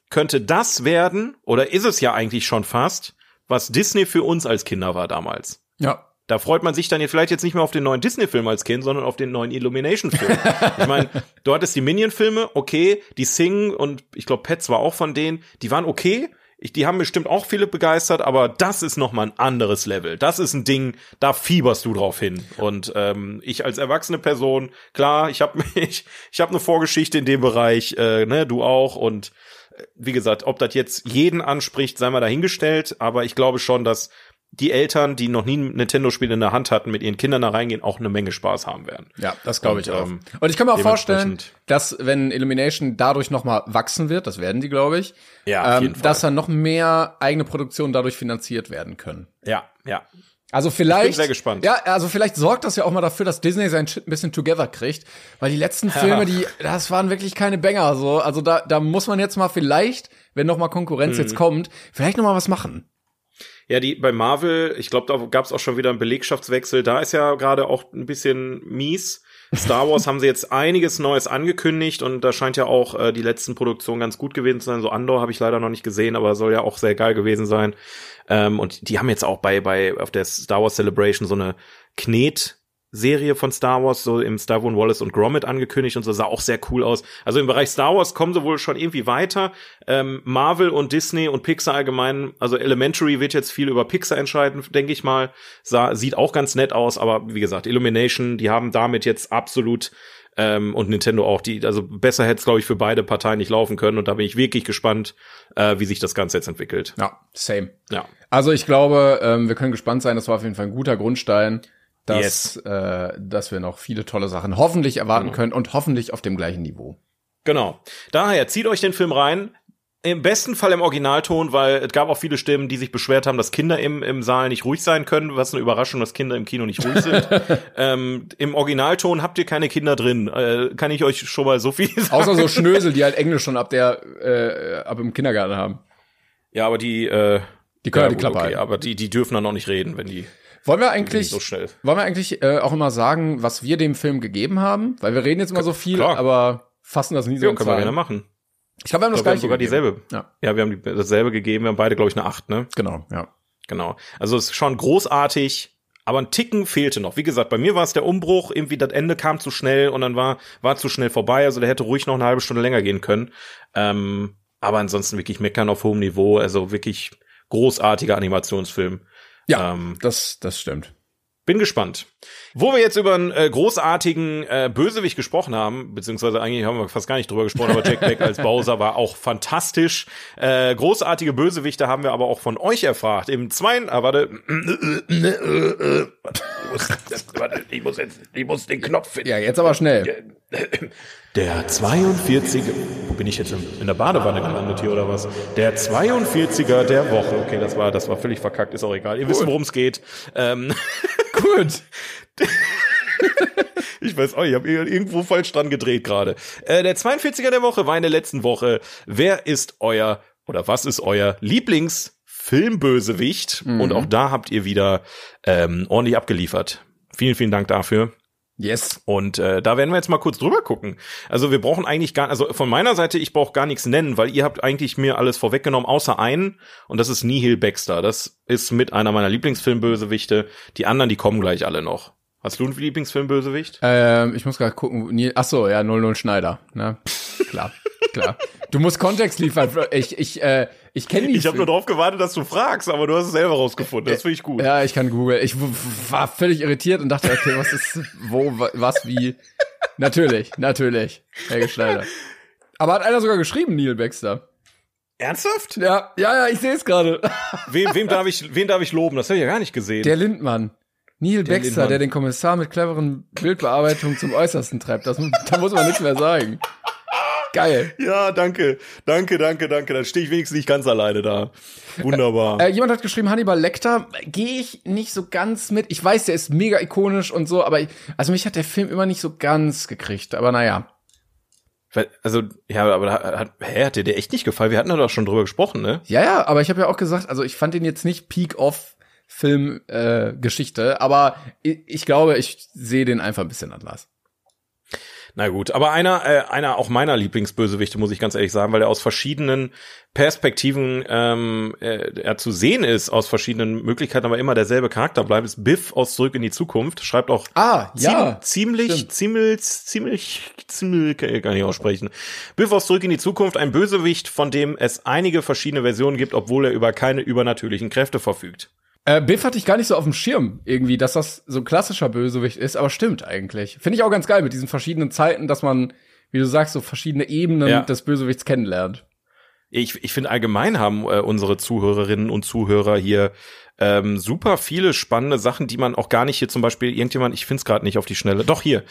könnte das werden, oder ist es ja eigentlich schon fast, was Disney für uns als Kinder war damals. Ja. Da freut man sich dann jetzt vielleicht jetzt nicht mehr auf den neuen Disney-Film als Kind, sondern auf den neuen Illumination-Film. ich meine, du hattest die Minion-Filme, okay, die Sing und ich glaube Pets war auch von denen, die waren okay. Ich, die haben bestimmt auch viele begeistert, aber das ist noch mal ein anderes Level. Das ist ein Ding, da fieberst du drauf hin. Und ähm, ich als erwachsene Person, klar, ich habe mich, ich habe eine Vorgeschichte in dem Bereich, äh, ne, du auch. Und äh, wie gesagt, ob das jetzt jeden anspricht, sei mal dahingestellt. Aber ich glaube schon, dass die Eltern, die noch nie ein Nintendo-Spiel in der Hand hatten, mit ihren Kindern da reingehen, auch eine Menge Spaß haben werden. Ja, das glaube ich Und, auch. ähm, Und ich kann mir auch vorstellen, dass wenn Illumination dadurch noch mal wachsen wird, das werden die, glaube ich, Ja, ähm, dass dann noch mehr eigene Produktionen dadurch finanziert werden können. Ja, ja. Also vielleicht. sehr gespannt. Ja, also vielleicht sorgt das ja auch mal dafür, dass Disney sein Shit ein bisschen together kriegt, weil die letzten Filme, die, das waren wirklich keine Banger, so. Also da, da muss man jetzt mal vielleicht, wenn noch mal Konkurrenz Mhm. jetzt kommt, vielleicht noch mal was machen. Ja, die bei Marvel, ich glaube, da gab es auch schon wieder einen Belegschaftswechsel. Da ist ja gerade auch ein bisschen mies. Star Wars haben sie jetzt einiges Neues angekündigt und da scheint ja auch äh, die letzten Produktionen ganz gut gewesen zu sein. So Andor habe ich leider noch nicht gesehen, aber soll ja auch sehr geil gewesen sein. Ähm, und die haben jetzt auch bei bei auf der Star Wars Celebration so eine Knet Serie von Star Wars, so im Star Wars Wallace und Gromit angekündigt und so sah auch sehr cool aus. Also im Bereich Star Wars kommen sie wohl schon irgendwie weiter. Ähm, Marvel und Disney und Pixar allgemein, also Elementary wird jetzt viel über Pixar entscheiden, denke ich mal. Sah, sieht auch ganz nett aus, aber wie gesagt, Illumination, die haben damit jetzt absolut ähm, und Nintendo auch, die, also besser hätte es, glaube ich, für beide Parteien nicht laufen können und da bin ich wirklich gespannt, äh, wie sich das Ganze jetzt entwickelt. Ja, same. Ja. Also ich glaube, ähm, wir können gespannt sein. Das war auf jeden Fall ein guter Grundstein, dass, Yes. äh, dass wir noch viele tolle Sachen hoffentlich erwarten Genau. können und hoffentlich auf dem gleichen Niveau. Genau. Daher zieht euch den Film rein. Im besten Fall im Originalton, weil es gab auch viele Stimmen, die sich beschwert haben, dass Kinder im, im Saal nicht ruhig sein können. Was eine Überraschung, dass Kinder im Kino nicht ruhig sind. ähm, Im Originalton habt ihr keine Kinder drin. Äh, kann ich euch schon mal so viel sagen. Außer so Schnösel, die halt Englisch schon ab der, äh, ab im Kindergarten haben. Ja, aber die, äh, Die können ja, die Klappe okay, halten. aber die, die dürfen dann auch nicht reden, wenn die Wollen wir eigentlich, so schnell. wollen wir eigentlich äh, auch immer sagen, was wir dem Film gegeben haben? Weil wir reden jetzt immer so viel, Klar. aber fassen das nie so Ja, können wir gerne machen. Ich glaube, wir haben das glaub, wir haben sogar gegeben. dieselbe. Ja, Ja, wir haben die, dasselbe gegeben. Wir haben beide, glaube ich, eine acht, ne? genau, ja. Genau. Also es ist schon großartig, aber ein Ticken fehlte noch. Wie gesagt, bei mir war es der Umbruch, irgendwie das Ende kam zu schnell und dann war war zu schnell vorbei. Also der hätte ruhig noch eine halbe Stunde länger gehen können. Ähm, aber ansonsten wirklich meckern auf hohem Niveau. Also wirklich großartiger Animationsfilm. Ja, Ähm, das, das stimmt. bin gespannt. Wo wir jetzt über einen äh, großartigen äh, Bösewicht gesprochen haben, beziehungsweise eigentlich haben wir fast gar nicht drüber gesprochen, aber Jack Black als Bowser war auch fantastisch. Äh, großartige Bösewichte haben wir aber auch von euch erfragt. Im zweiten, ah, warte. Warte, ich muss jetzt, ich muss den Knopf finden. Ja, jetzt aber schnell. Der 42. Wo bin ich jetzt in, in der Badewanne gelandet hier oder was? Der 42er der Woche. Okay, das war, das war völlig verkackt, ist auch egal. Ihr wisst, worum es geht. Ähm, Gut. Ich weiß auch, ich habe irgendwo falsch dran gedreht gerade. Äh, der 42er der Woche war in der letzten Woche. Wer ist euer oder was ist euer Lieblingsfilmbösewicht? Und auch da habt ihr wieder ähm, ordentlich abgeliefert. Vielen, vielen Dank dafür. Yes. Und äh, da werden wir jetzt mal kurz drüber gucken. Also wir brauchen eigentlich gar, also von meiner Seite, ich brauche gar nichts nennen, weil ihr habt eigentlich mir alles vorweggenommen, außer einen, und das ist Nihil Baxter. Das ist mit einer meiner Lieblingsfilmbösewichte. Die anderen, die kommen gleich alle noch. Hast du einen Lieblingsfilmbösewicht? Ähm, ich muss gerade gucken. Ach so, ja, 00 Schneider. Ne? Klar, klar. Du musst Kontext liefern. Ich, ich, äh, ich kenne die. Ich habe nur darauf gewartet, dass du fragst, aber du hast es selber rausgefunden. Das finde ich gut. Ja, ich kann Google. Ich war völlig irritiert und dachte, okay, was ist, wo, wa- was, wie? Natürlich, natürlich. Helge Schneider. Aber hat einer sogar geschrieben, Neil Baxter. Ernsthaft? Ja, ja, ja, ich sehe es gerade. Wem, wem darf ich, wen darf ich loben? Das habe ich ja gar nicht gesehen. Der Lindmann. Neil Baxter, Lindmann. der den Kommissar mit cleveren Bildbearbeitungen zum Äußersten treibt. Das, da muss man nichts mehr sagen. Geil. ja, danke, danke, danke, danke. Dann stehe ich wenigstens nicht ganz alleine da. Wunderbar. Äh, jemand hat geschrieben, Hannibal Lecter. Gehe ich nicht so ganz mit. Ich weiß, der ist mega ikonisch und so, aber ich, also mich hat der Film immer nicht so ganz gekriegt. Aber naja. Also, ja, aber da hat, hä, hat dir der echt nicht gefallen? Wir hatten da doch schon drüber gesprochen, ne? Ja, ja, aber ich habe ja auch gesagt, also ich fand den jetzt nicht Peak of Film äh, Geschichte, aber ich, ich glaube, ich sehe den einfach ein bisschen anders. Na gut, aber einer, äh, einer auch meiner Lieblingsbösewichte, muss ich ganz ehrlich sagen, weil er aus verschiedenen Perspektiven ähm, äh, er zu sehen ist, aus verschiedenen Möglichkeiten, aber immer derselbe Charakter bleibt, ist Biff aus Zurück in die Zukunft. Schreibt auch Ah, ja. ziemlich, stimmt. ziemlich, ziemlich, ziemlich, kann ich aussprechen. Biff aus Zurück in die Zukunft, ein Bösewicht, von dem es einige verschiedene Versionen gibt, obwohl er über keine übernatürlichen Kräfte verfügt. Äh, Biff hatte ich gar nicht so auf dem Schirm, irgendwie, dass das so ein klassischer Bösewicht ist, aber stimmt eigentlich. Finde ich auch ganz geil mit diesen verschiedenen Zeiten, dass man, wie du sagst, so verschiedene Ebenen Ja. des Bösewichts kennenlernt. Ich, ich finde allgemein haben äh, unsere Zuhörerinnen und Zuhörer hier ähm, super viele spannende Sachen, die man auch gar nicht hier zum Beispiel irgendjemand, ich finde es gerade nicht auf die Schnelle, doch hier,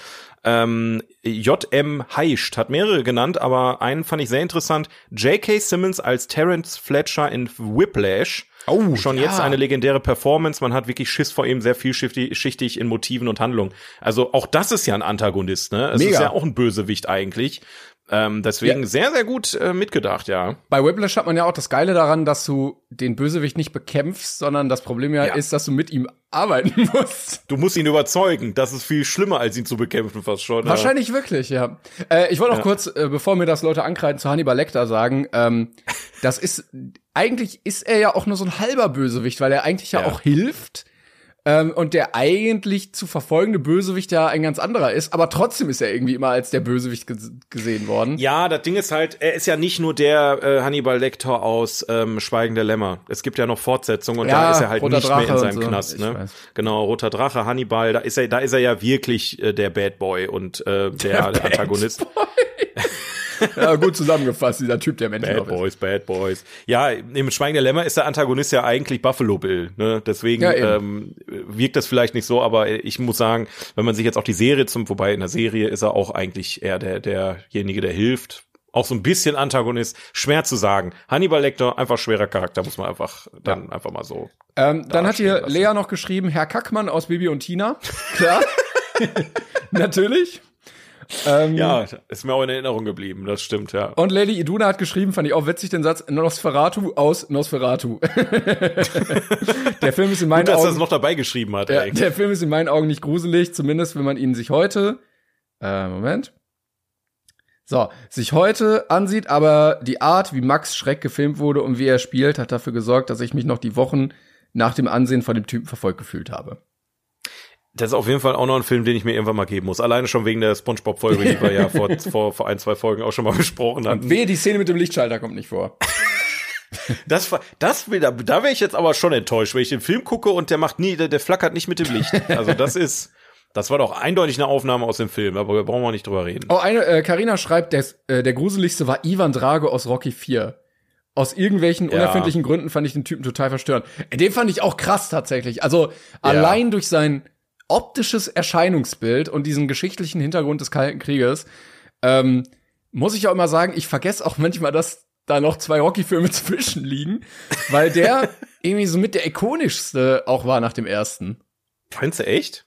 ähm, J.M. Heischt hat mehrere genannt, aber einen fand ich sehr interessant. J.K. Simmons als Terrence Fletcher in Whiplash. Oh, Schon ja. jetzt eine legendäre Performance. Man hat wirklich Schiss vor ihm, sehr vielschichtig schichtig in Motiven und Handlungen. Also auch das ist ja ein Antagonist, ne? Es Mega. ist ja auch ein Bösewicht eigentlich. Ähm, deswegen Ja. sehr, sehr gut äh, mitgedacht, ja. Bei Whiplash hat man ja auch das Geile daran, dass du den Bösewicht nicht bekämpfst, sondern das Problem ja, Ja. ist, dass du mit ihm arbeiten musst. Du musst ihn überzeugen. Das ist viel schlimmer, als ihn zu bekämpfen, fast schon. ja. Wahrscheinlich wirklich, ja. Äh, ich wollte noch Ja. kurz, äh, bevor mir das Leute ankreiden, zu Hannibal Lecter sagen, ähm, das ist, eigentlich ist er ja auch nur so ein halber Bösewicht, weil er eigentlich ja, Ja. auch hilft. Ähm, und der eigentlich zu verfolgende Bösewicht ja ein ganz anderer ist, aber trotzdem ist er irgendwie immer als der Bösewicht ges gesehen worden. Ja, das Ding ist halt, er ist ja nicht nur der äh, Hannibal Lecter aus ähm, Schweigen der Lämmer. Es gibt ja noch Fortsetzungen und Ja, da ist er halt Roter nicht mehr in Drache seinem so. Knast. Ne? weiß. Genau, Roter Drache, Hannibal, da ist er, da ist er ja wirklich äh, der Bad Boy und äh, der, der Antagonist. Ja, gut zusammengefasst, dieser Typ, der Mensch Bad Boys, Bad Boys. Ja, im Schweigen der Lämmer ist der Antagonist ja eigentlich Buffalo Bill. Ne? Deswegen Ja, ähm, wirkt das vielleicht nicht so, aber ich muss sagen, wenn man sich jetzt auch die Serie zum, wobei in der Serie ist er auch eigentlich eher der derjenige, der hilft. Auch so ein bisschen Antagonist, schwer zu sagen. Hannibal Lecter, einfach schwerer Charakter, muss man einfach dann einfach mal so. Ähm, dann hat hier lassen. Lea noch geschrieben, Herr Kackmann aus Bibi und Tina. Klar. Natürlich. Ähm, Ja, ist mir auch in Erinnerung geblieben, das stimmt, ja. Und Lady Iduna hat geschrieben, fand ich auch witzig, den Satz Nosferatu aus Nosferatu. der Film ist in meinen Gut, dass er es Augen, noch dabei geschrieben hat, ey. der Film ist in meinen Augen nicht gruselig, zumindest wenn man ihn sich heute, äh, Moment. So, sich heute ansieht, aber die Art, wie Max Schreck gefilmt wurde und wie er spielt, hat dafür gesorgt, dass ich mich noch die Wochen nach dem Ansehen von dem Typen verfolgt gefühlt habe. Das ist auf jeden Fall auch noch ein Film, den ich mir irgendwann mal geben muss. Alleine schon wegen der Spongebob-Folge, die wir ja vor, vor, vor ein, zwei Folgen auch schon mal besprochen hatten. Wehe, die Szene mit dem Lichtschalter kommt nicht vor. Das, das da, da wäre ich jetzt aber schon enttäuscht, wenn ich den Film gucke und der macht nie, der, der flackert nicht mit dem Licht. Also das ist, das war doch eindeutig eine Aufnahme aus dem Film, aber wir brauchen auch nicht drüber reden. Oh, eine, äh, Carina schreibt, der, äh, der gruseligste war Ivan Drago aus Rocky 4. Aus irgendwelchen Ja. unerfindlichen Gründen fand ich den Typen total verstörend. Äh, Den fand ich auch krass tatsächlich. Also allein durch sein optisches Erscheinungsbild und diesen geschichtlichen Hintergrund des Kalten Krieges, ähm, muss ich auch immer sagen, ich vergesse auch manchmal, dass da noch zwei Rocky-Filme zwischen liegen, weil der irgendwie so mit der ikonischste auch war nach dem ersten. Findest du echt?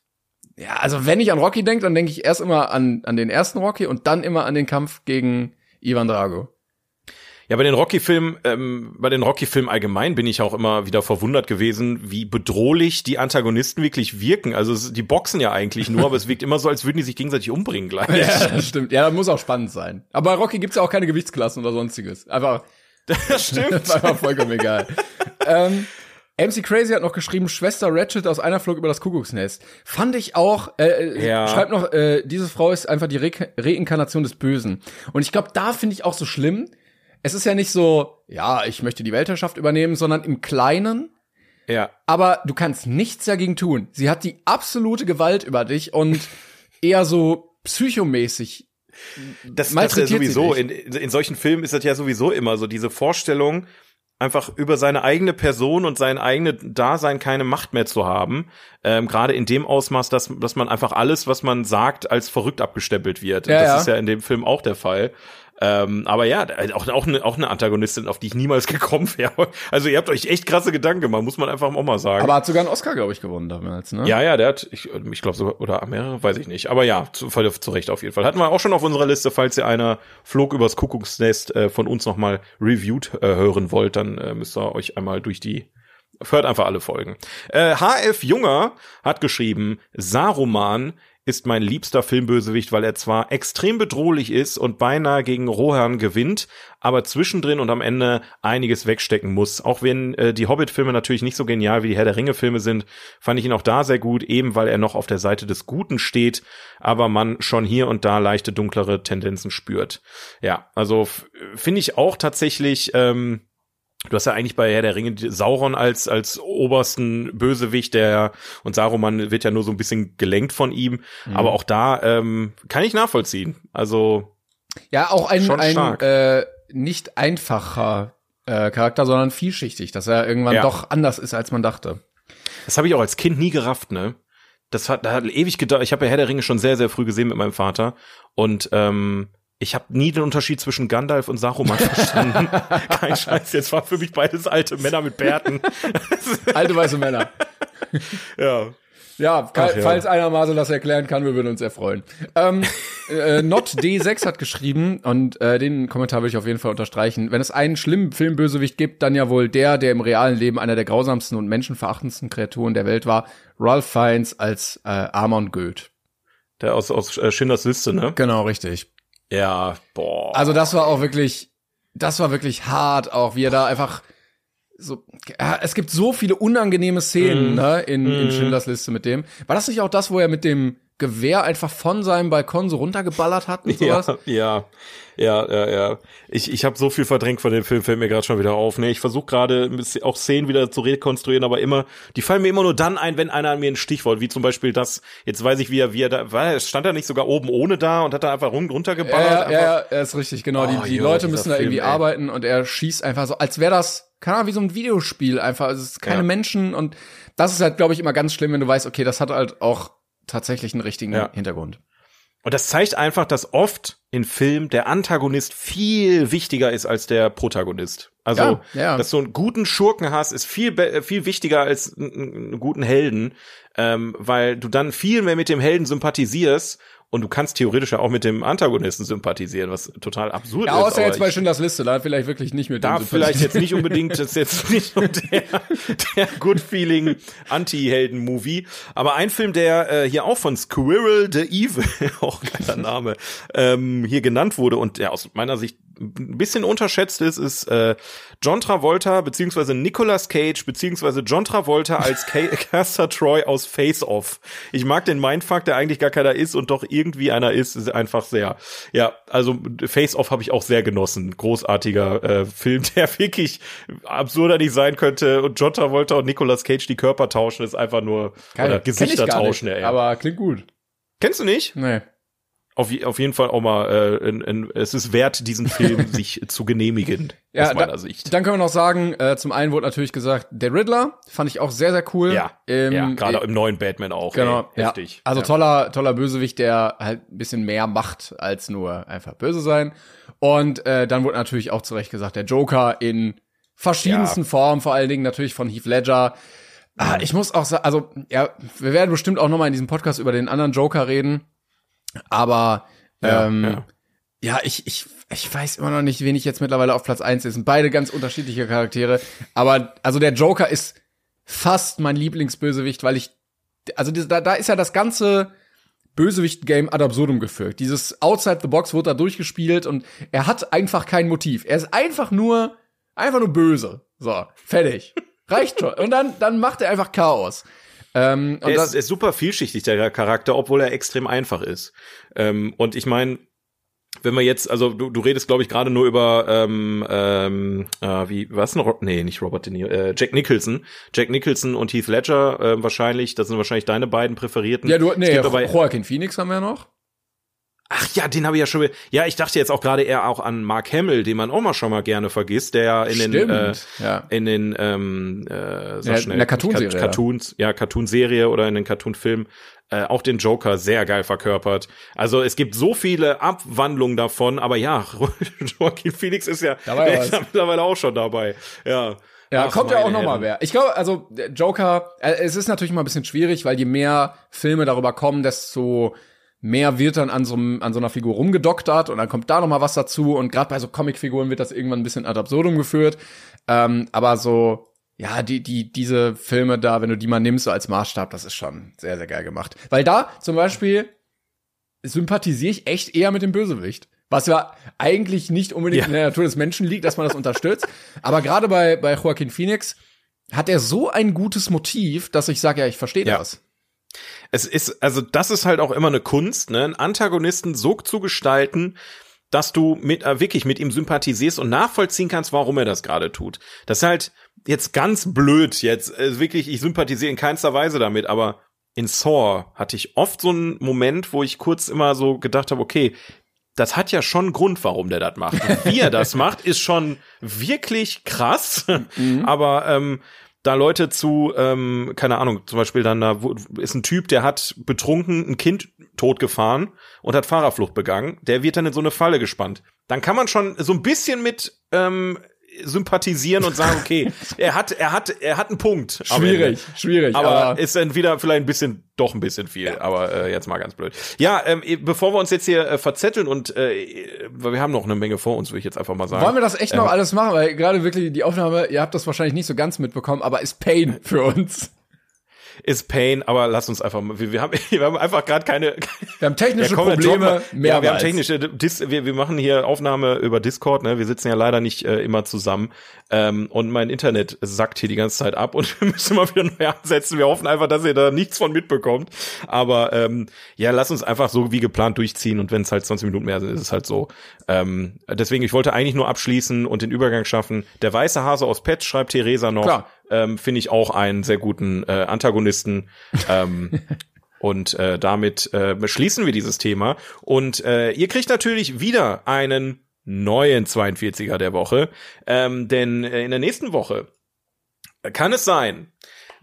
Ja, also wenn ich an Rocky denke, dann denke ich erst immer an, an den ersten Rocky und dann immer an den Kampf gegen Ivan Drago. Ja, bei den Rocky-Filmen, ähm, bei den Rocky-Filmen allgemein bin ich auch immer wieder verwundert gewesen, wie bedrohlich die Antagonisten wirklich wirken. Also es, die boxen ja eigentlich nur, aber es wirkt immer so, als würden die sich gegenseitig umbringen gleich. Ja, das stimmt. Ja, das muss auch spannend sein. Aber bei Rocky gibt's ja auch keine Gewichtsklassen oder sonstiges. Einfach, Das stimmt. einfach vollkommen egal. ähm, MC Crazy hat noch geschrieben, Schwester Ratchet aus einer Flug über das Kuckucksnest. Fand ich auch, äh, äh, Ja. schreibt noch, äh, diese Frau ist einfach die Re Reinkarnation des Bösen. Und ich glaube, da finde ich auch so schlimm. Es ist ja nicht so, ja, ich möchte die Weltherrschaft übernehmen, sondern im Kleinen Ja. aber du kannst nichts dagegen tun. Sie hat die absolute Gewalt über dich und eher so psychomäßig. Das, das ist ja sowieso, in, in solchen Filmen ist das ja sowieso immer so, diese Vorstellung, einfach über seine eigene Person und sein eigenes Dasein keine Macht mehr zu haben. Ähm, Gerade in dem Ausmaß, dass, dass man einfach alles, was man sagt, als verrückt abgestempelt wird. Ja, das ja. ist ja in dem Film auch der Fall. Ähm, aber ja, auch, auch, eine, auch eine Antagonistin, auf die ich niemals gekommen wäre. Also ihr habt euch echt krasse Gedanken gemacht, muss man einfach auch mal sagen. Aber hat sogar einen Oscar, glaube ich, gewonnen damals, ne? Ja, ja, der hat, ich, ich glaube sogar, oder mehrere, weiß ich nicht. Aber ja, zu, voll zu Recht auf jeden Fall. Hatten wir auch schon auf unserer Liste, falls ihr einer Flog übers Kuckucksnest äh, von uns nochmal reviewed äh, hören wollt, dann äh, müsst ihr euch einmal durch die Hört einfach alle Folgen. Äh, HF Junger hat geschrieben, Saruman ist mein liebster Filmbösewicht, weil er zwar extrem bedrohlich ist und beinahe gegen Rohan gewinnt, aber zwischendrin und am Ende einiges wegstecken muss. Auch wenn äh, die Hobbit-Filme natürlich nicht so genial wie die Herr der Ringe-Filme sind, fand ich ihn auch da sehr gut, eben weil er noch auf der Seite des Guten steht, aber man schon hier und da leichte dunklere Tendenzen spürt. Ja, also finde ich auch tatsächlich. Ähm, Du hast ja eigentlich bei Herr der Ringe Sauron als als obersten Bösewicht, der und Saruman wird ja nur so ein bisschen gelenkt von ihm, mhm. aber auch da ähm, kann ich nachvollziehen. Also ja, auch ein, ein äh, nicht einfacher äh, Charakter, sondern vielschichtig, dass er irgendwann ja. doch anders ist, als man dachte. Das habe ich auch als Kind nie gerafft, ne? Das hat, das hat ewig gedauert. Ich habe ja Herr der Ringe schon sehr, sehr früh gesehen mit meinem Vater und ähm, ich habe nie den Unterschied zwischen Gandalf und Saruman verstanden. Kein Scheiß, jetzt war für mich beides alte Männer mit Bärten. alte weiße Männer. ja. Ja, Ach, falls ja. einer Marcel das erklären kann, wir würden uns erfreuen. Ähm, äh, Not D6 hat geschrieben, und äh, den Kommentar will ich auf jeden Fall unterstreichen. Wenn es einen schlimmen Filmbösewicht gibt, dann ja wohl der, der im realen Leben einer der grausamsten und menschenverachtendsten Kreaturen der Welt war, Ralph Fiennes als äh, Amon Goeth. Der aus, aus äh, Schindlers Liste, ne? Genau, richtig. Ja, boah. Also das war auch wirklich, das war wirklich hart, auch wie er da einfach so, ja, es gibt so viele unangenehme Szenen mm. ne, in, in mhm. Schindlers Liste mit dem. War das nicht auch das, wo er mit dem Gewehr einfach von seinem Balkon so runtergeballert hat und sowas? Ja, ja, ja, ja. ja. Ich, ich habe so viel verdrängt von dem Film, fällt mir gerade schon wieder auf. Ne? Ich versuche gerade auch Szenen wieder zu rekonstruieren, aber immer, die fallen mir immer nur dann ein, wenn einer mir ein Stichwort, wie zum Beispiel das, jetzt weiß ich, wie er, wie er da, war, stand er nicht sogar oben ohne da und hat da einfach runtergeballert? Ja, ja, ja, er ist richtig, genau. Oh, die die jo, Leute müssen da irgendwie ey. arbeiten und er schießt einfach so, als wäre das, keine Ahnung, wie so ein Videospiel einfach. Also es ist keine ja. Menschen und das ist halt, glaube ich, immer ganz schlimm, wenn du weißt, okay, das hat halt auch tatsächlich einen richtigen ja. Hintergrund. Und das zeigt einfach, dass oft in Filmen der Antagonist viel wichtiger ist als der Protagonist. Also, ja, ja. dass du einen guten Schurken hast, ist viel, viel wichtiger als einen guten Helden, ähm, weil du dann viel mehr mit dem Helden sympathisierst und du kannst theoretisch ja auch mit dem Antagonisten sympathisieren, was total absurd ja, ist. Ja, außer jetzt bei Schindlers Liste, da vielleicht wirklich nicht mit dem Da vielleicht jetzt nicht unbedingt, das ist jetzt nicht so der, der Good Feeling Anti-Helden-Movie. Aber ein Film, der äh, hier auch von Squirrel the Evil, auch geiler Name, ähm, hier genannt wurde und der aus meiner Sicht ein bisschen unterschätzt ist, ist äh, John Travolta beziehungsweise Nicolas Cage beziehungsweise John Travolta als Caster Troy aus Face Off. Ich mag den Mindfuck, der eigentlich gar keiner ist und doch irgendwie einer ist, ist einfach sehr. Ja, also Face Off habe ich auch sehr genossen. Großartiger äh, Film, der wirklich absurder nicht sein könnte. Und John Travolta und Nicolas Cage die Körper tauschen, ist einfach nur Geil. oder Gesichter tauschen. Nicht, aber klingt gut. Kennst du nicht? Nee auf, auf jeden Fall auch mal, äh, in, in, es ist wert, diesen Film sich zu genehmigen, ja, aus meiner da, Sicht. Dann können wir noch sagen, äh, zum einen wurde natürlich gesagt, der Riddler fand ich auch sehr, sehr cool. Ja, ähm, ja gerade äh, im neuen Batman auch. Genau, ey, heftig. Ja. Also ja. toller, toller Bösewicht, der halt ein bisschen mehr macht, als nur einfach böse sein. Und äh, dann wurde natürlich auch zurecht gesagt, der Joker in verschiedensten. Formen, vor allen Dingen natürlich von Heath Ledger. Ah, ich muss auch sagen, also ja, wir werden bestimmt auch noch mal in diesem Podcast über den anderen Joker reden. Aber ja, ähm, ja. ja, ich, ich, ich weiß immer noch nicht, wen ich jetzt mittlerweile auf Platz eins ist. Sind beide ganz unterschiedliche Charaktere. Aber also der Joker ist fast mein Lieblingsbösewicht, weil ich, also da, da ist ja das ganze Bösewicht-Game ad absurdum geführt. Dieses Outside the Box wurde da durchgespielt und er hat einfach kein Motiv. Er ist einfach nur, einfach nur böse. So, fertig. Reicht schon. Und dann, dann macht er einfach Chaos. Ähm, er ist, ist super vielschichtig, der Charakter, obwohl er extrem einfach ist. Ähm, und ich meine, wenn wir jetzt, also du, du redest, glaube ich, gerade nur über ähm, ähm, äh, wie was noch? Nee, nicht Robert De Niro, äh, Jack Nicholson. Jack Nicholson und Heath Ledger äh, wahrscheinlich, das sind wahrscheinlich deine beiden präferierten. Ja, du, nee, Joaquin Phoenix haben wir noch. Ach ja, den habe ich ja schon. Ja, ich dachte jetzt auch gerade eher auch an Mark Hamill, den man auch mal schon mal gerne vergisst, der ja in Stimmt, den äh, ja. in den ähm, äh, sag ja, schnell, in der Cartoon-Serie, Cartoons, ja Cartoon-Serie oder in den Cartoon-Film äh, auch den Joker sehr geil verkörpert. Also es gibt so viele Abwandlungen davon, aber ja, Joaquin Phoenix ist ja ist mittlerweile auch schon dabei. Ja. Ja, Ach, kommt ja auch noch mal wer. Ich glaube, also Joker, äh, es ist natürlich mal ein bisschen schwierig, weil je mehr Filme darüber kommen, desto mehr wird dann an so, an so einer Figur rumgedoktert und dann kommt da noch mal was dazu und gerade bei so Comicfiguren wird das irgendwann ein bisschen ad absurdum geführt. Ähm, aber so, ja, die, die, diese Filme da, wenn du die mal nimmst so als Maßstab, das ist schon sehr, sehr geil gemacht. Weil da zum Beispiel, sympathisiere ich echt eher mit dem Bösewicht. Was ja eigentlich nicht unbedingt Ja. in der Natur des Menschen liegt, dass man das unterstützt. Aber gerade bei, bei Joaquin Phoenix hat er so ein gutes Motiv, dass ich sage, ja, ich verstehe Ja. das. Es ist, also das ist halt auch immer eine Kunst, ne? Einen Antagonisten so zu gestalten, dass du mit äh, wirklich mit ihm sympathisierst und nachvollziehen kannst, warum er das gerade tut. Das ist halt jetzt ganz blöd jetzt äh, wirklich. Ich sympathisiere in keinster Weise damit, aber in Saw hatte ich oft so einen Moment, wo ich kurz immer so gedacht habe, okay, das hat ja schon einen Grund, warum der das macht. Und wie er das macht, ist schon wirklich krass. Aber ähm, da Leute zu, ähm, keine Ahnung, zum Beispiel dann da ist ein Typ, der hat betrunken ein Kind totgefahren und hat Fahrerflucht begangen, der wird dann in so eine Falle gespannt. Dann kann man schon so ein bisschen mit ähm, sympathisieren und sagen, okay, er hat, er hat, er hat einen Punkt. am Ende. Schwierig, schwierig. Aber, Aber, ist dann wieder vielleicht ein bisschen, doch ein bisschen viel. Aber äh, jetzt mal ganz blöd. Ja, ähm, bevor wir uns jetzt hier äh, verzetteln und äh, wir haben noch eine Menge vor uns, würde ich jetzt einfach mal sagen. wollen wir das echt Ähm. noch alles machen? Weil gerade wirklich die Aufnahme, ihr habt das wahrscheinlich nicht so ganz mitbekommen, aber ist Pain für uns. Ist Pain, aber lass uns einfach mal, wir, wir haben, wir haben einfach gerade keine, Wir haben technische komm, Probleme, wir- Ja, wir haben technische, Dis, wir, wir machen hier Aufnahme über Discord, ne? Wir sitzen ja leider nicht äh, immer zusammen. Ähm, und mein Internet sackt hier die ganze Zeit ab und wir müssen mal wieder neu ansetzen. Wir hoffen einfach, dass ihr da nichts von mitbekommt. Aber ähm, ja, lass uns einfach so wie geplant durchziehen und wenn es halt 20 Minuten mehr sind, ist es halt so. Ähm, deswegen, ich wollte eigentlich nur abschließen und den Übergang schaffen. Der weiße Hase aus Pet schreibt Theresa noch. Klar. Ähm, Finde ich auch einen sehr guten äh, Antagonisten. ähm, und äh, damit äh, beschließen wir dieses Thema. Und äh, ihr kriegt natürlich wieder einen neuen 42er der Woche. Ähm, denn äh, in der nächsten Woche kann es sein,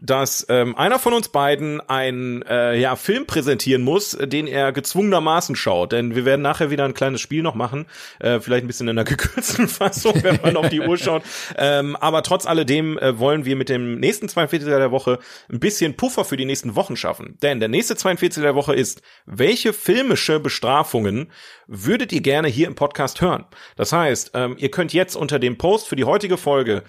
dass ähm, einer von uns beiden einen äh, ja, Film präsentieren muss, den er gezwungenermaßen schaut. Denn wir werden nachher wieder ein kleines Spiel noch machen, äh, vielleicht ein bisschen in einer gekürzten Fassung, wenn man auf die Uhr schaut. Ähm, aber trotz alledem äh, wollen wir mit dem nächsten 42er der Woche ein bisschen Puffer für die nächsten Wochen schaffen. Denn der nächste 42er der Woche ist, welche filmische Bestrafungen würdet ihr gerne hier im Podcast hören? Das heißt, ähm, ihr könnt jetzt unter dem Post für die heutige Folge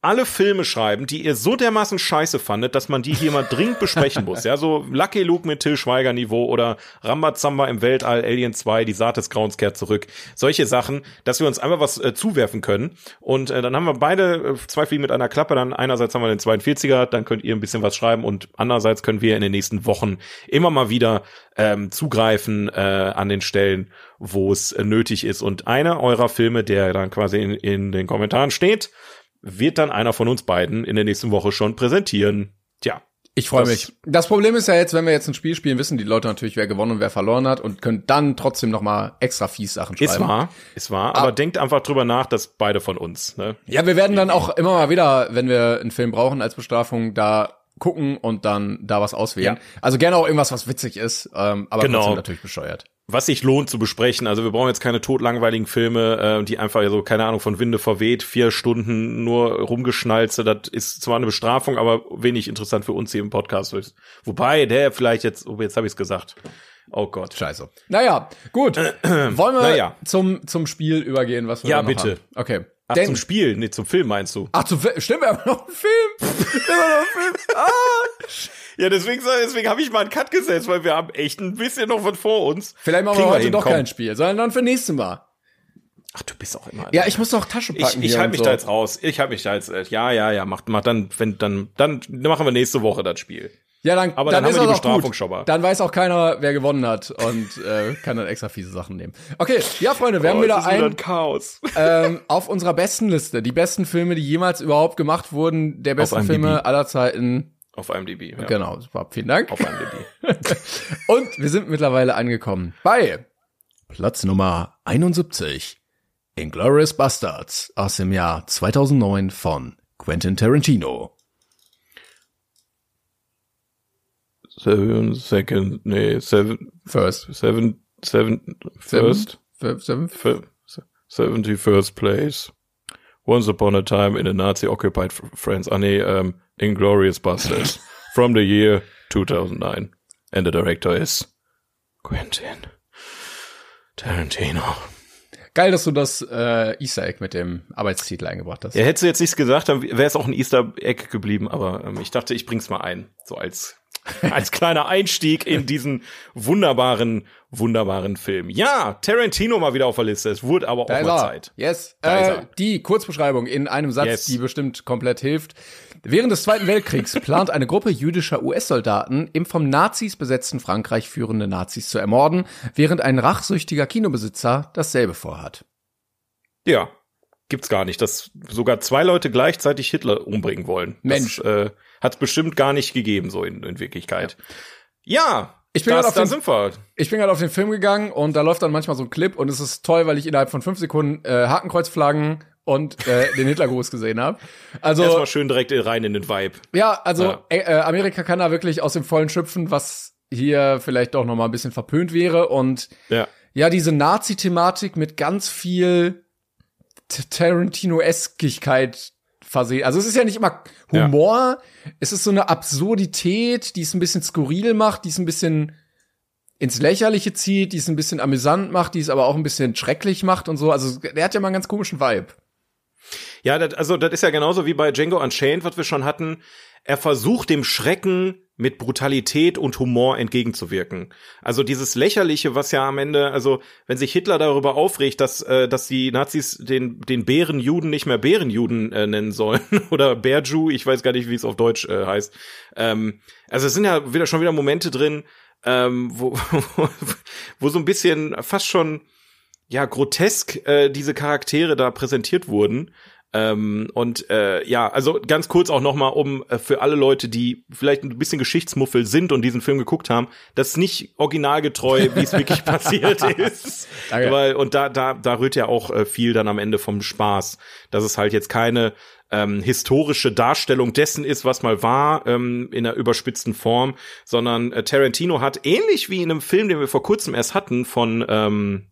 alle Filme schreiben, die ihr so dermaßen scheiße fandet, dass man die hier mal dringend besprechen muss. Ja, so Lucky Luke mit Till Schweiger Niveau oder Rambazamba im Weltall, Alien 2, die Saat des Grauens kehrt zurück. Solche Sachen, dass wir uns einfach was äh, zuwerfen können. Und äh, dann haben wir beide äh, zwei Fliegen mit einer Klappe. Dann einerseits haben wir den 42er, dann könnt ihr ein bisschen was schreiben und andererseits können wir in den nächsten Wochen immer mal wieder ähm, zugreifen äh, an den Stellen, wo es äh, nötig ist. Und einer eurer Filme, der dann quasi in, in den Kommentaren steht, wird dann einer von uns beiden in der nächsten Woche schon präsentieren. Tja. Ich freue mich. Das Problem ist ja jetzt, wenn wir jetzt ein Spiel spielen, wissen die Leute natürlich, wer gewonnen und wer verloren hat und können dann trotzdem noch mal extra fies Sachen schreiben. Ist wahr, ist wahr, aber denkt einfach drüber nach, dass beide von uns, ne? Ja, wir werden dann auch immer mal wieder, wenn wir einen Film brauchen als Bestrafung, da gucken und dann da was auswählen. Ja. Also gerne auch irgendwas, was witzig ist, ähm, aber Genau. trotzdem natürlich bescheuert. Was sich lohnt zu besprechen. Also wir brauchen jetzt keine totlangweiligen Filme, äh, die einfach so, keine Ahnung, von Winde verweht, vier Stunden nur rumgeschnalze. Das ist zwar eine Bestrafung, aber wenig interessant für uns hier im Podcast. Wobei, der vielleicht jetzt, oh, jetzt habe ich es gesagt. Oh Gott. Scheiße. Naja, gut. Wollen wir Naja. zum, zum Spiel übergehen, was wir Ja, bitte. haben? Okay. Ach, Denn- zum Spiel, nee, zum Film meinst du? Ach, zum Fi- stimmt, wir haben noch einen Film. wir haben noch einen Film. Ah. Ja, deswegen, deswegen habe ich mal einen Cut gesetzt, weil wir haben echt ein bisschen noch was vor uns. Vielleicht machen Kriegen wir heute hin, doch komm. kein Spiel, sondern dann für nächstes Mal. Ach, du bist auch immer. Ja, ich muss noch Tasche Ich, packen. ich hier halte mich so. da jetzt raus. Ich halte mich da jetzt. äh, Ja, ja, ja. Macht, macht dann, wenn dann, dann machen wir nächste Woche das Spiel. Ja, dann, Aber dann, dann ist haben wir die Bestrafung schon mal. Dann weiß auch keiner, wer gewonnen hat und äh, kann dann extra fiese Sachen nehmen. Okay, ja, Freunde, wir haben Oh, ist wieder ein ein Chaos. ähm, auf unserer besten Liste. Die besten Filme, die jemals überhaupt gemacht wurden, der besten. Filme aller Zeiten. Auf IMDb. Ja. Genau, super, vielen Dank. Auf IMDb. Und wir sind mittlerweile angekommen bei Platz Nummer 71. Inglourious Bastards aus dem Jahr 2009 von Quentin Tarantino. Seven second, nee, seven, First. seven, seven, first, Seven? Seven? seventy first place. Once upon a time in a Nazi-occupied France. Ah, nee, ähm, Inglorious Bastards. From the year 2009. And the director is Quentin Tarantino. Geil, dass du das äh, Easter Egg mit dem Arbeitstitel eingebracht hast. Ja, hättest du jetzt nichts gesagt, dann wäre es auch ein Easter Egg geblieben, aber ähm, ich dachte, ich bring's mal ein, so als als kleiner Einstieg in diesen wunderbaren, wunderbaren Film. Ja, Tarantino mal wieder auf der Liste. Es wurde aber auch Da mal. Zeit. Yes. Äh, die Kurzbeschreibung in einem Satz, Yes. die bestimmt komplett hilft. Während des Zweiten Weltkriegs plant eine Gruppe jüdischer US-Soldaten, im vom Nazis besetzten Frankreich führende Nazis zu ermorden, während ein rachsüchtiger Kinobesitzer dasselbe vorhat. Ja, gibt's gar nicht, dass sogar zwei Leute gleichzeitig Hitler umbringen wollen. Mensch. Das äh, hat's bestimmt gar nicht gegeben, so in, in Wirklichkeit. Ja, Ich bin das, grad auf den-. Ich bin gerade auf den Film gegangen und da läuft dann manchmal so ein Clip und es ist toll, weil ich innerhalb von fünf Sekunden äh, Hakenkreuzflaggen und äh, den Hitlergruß gesehen habe. Also Erstmal schön direkt rein in den Vibe. Ja, also Ja. Äh, äh, Amerika kann da wirklich aus dem Vollen schöpfen, was hier vielleicht doch noch mal ein bisschen verpönt wäre und Ja. ja, diese Nazi-Thematik mit ganz viel Tarantino-Eskigkeit versehen. Also es ist ja nicht immer Humor, es ist so eine Absurdität, die es ein bisschen skurril macht, die es ein bisschen ins Lächerliche zieht, die es ein bisschen amüsant macht, die es aber auch ein bisschen schrecklich macht und so. Also der hat ja mal einen ganz komischen Vibe. Ja, das, also das ist ja genauso wie bei Django Unchained, was wir schon hatten. Er versucht dem Schrecken mit Brutalität und Humor entgegenzuwirken. Also dieses lächerliche, was ja am Ende, also wenn sich Hitler darüber aufregt, dass äh, dass die Nazis den den Bärenjuden nicht mehr Bärenjuden äh, nennen sollen oder Bärju, ich weiß gar nicht, wie es auf Deutsch äh, heißt. Ähm, also es sind ja wieder schon wieder Momente drin, ähm, wo, wo so ein bisschen fast schon ja grotesk äh, diese Charaktere da präsentiert wurden. Ähm, und äh, ja, also ganz kurz auch noch mal, um äh, für alle Leute, die vielleicht ein bisschen Geschichtsmuffel sind und diesen Film geguckt haben, das ist nicht originalgetreu, wie es wirklich passiert ist. Danke. Weil, und da, da, da rührt ja auch äh, viel dann am Ende vom Spaß. Dass es halt jetzt keine ähm, historische Darstellung dessen ist, was mal war, ähm, in einer überspitzten Form, sondern äh, Tarantino hat ähnlich wie in einem Film, den wir vor kurzem erst hatten, von ähm,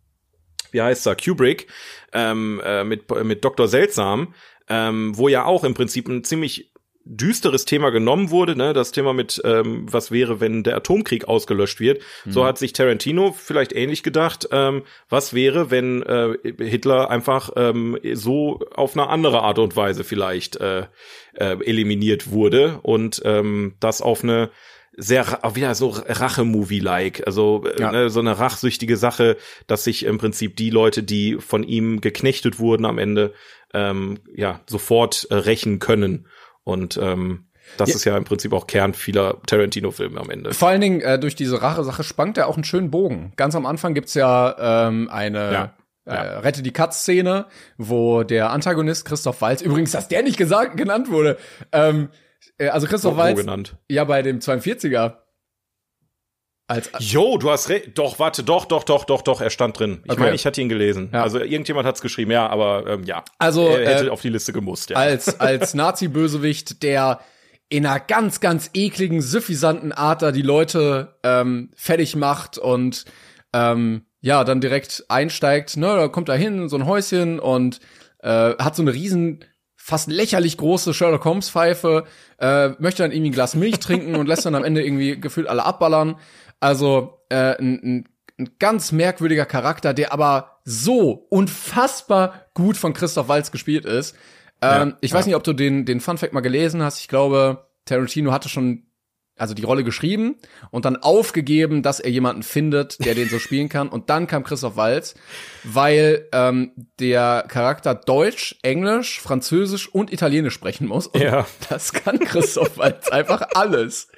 wie heißt er, Kubrick, ähm, äh, mit, mit Dr. Seltsam, ähm, wo ja auch im Prinzip ein ziemlich düsteres Thema genommen wurde, ne, das Thema mit ähm, was wäre, wenn der Atomkrieg ausgelöscht wird. So hat sich Tarantino vielleicht ähnlich gedacht, ähm, was wäre, wenn äh, Hitler einfach ähm, so auf eine andere Art und Weise vielleicht äh, äh, eliminiert wurde und ähm, das auf eine sehr auch wieder so Rache-Movie-like, also äh, Ja. ne, so eine rachsüchtige Sache, dass sich im Prinzip die Leute, die von ihm geknechtet wurden, am Ende ähm, ja sofort äh, rächen können. Und ähm, das Ja. ist ja im Prinzip auch Kern vieler Tarantino-Filme am Ende. Vor allen Dingen äh, durch diese Rache-Sache spannt er auch einen schönen Bogen. Ganz am Anfang gibt's ja ähm, eine Ja. Äh, Ja. Rette die Katz-Szene, wo der Antagonist Christoph Waltz, übrigens, dass der nicht gesagt, genannt wurde, ähm, äh, also Christoph Wo genannt. ja bei dem 42er. Als, Jo, du hast recht. Doch, warte, doch, doch, doch, doch, doch, er stand drin. Ich Okay. meine, ich hatte ihn gelesen. Ja. Also irgendjemand hat's geschrieben, ja, aber ähm, ja. Also, er hätte äh, auf die Liste gemusst, ja. als, als Nazi-Bösewicht, der in einer ganz, ganz ekligen, suffisanten Art da die Leute ähm, fertig macht und ähm, ja, dann direkt einsteigt, ne, da kommt er hin, in so ein Häuschen und äh, hat so eine riesen, fast lächerlich große Sherlock Holmes Pfeife, äh, möchte dann irgendwie ein Glas Milch trinken und lässt dann am Ende irgendwie gefühlt alle abballern. Also äh, ein, ein, ein ganz merkwürdiger Charakter, der aber so unfassbar gut von Christoph Waltz gespielt ist. Ähm, Ja, ich weiß ja. nicht, ob du den, den Fun Fact mal gelesen hast. Ich glaube, Tarantino hatte schon also die Rolle geschrieben und dann aufgegeben, dass er jemanden findet, der den so spielen kann. Und dann kam Christoph Waltz, weil ähm, der Charakter Deutsch, Englisch, Französisch und Italienisch sprechen muss. Und Ja. das kann Christoph Waltz einfach alles.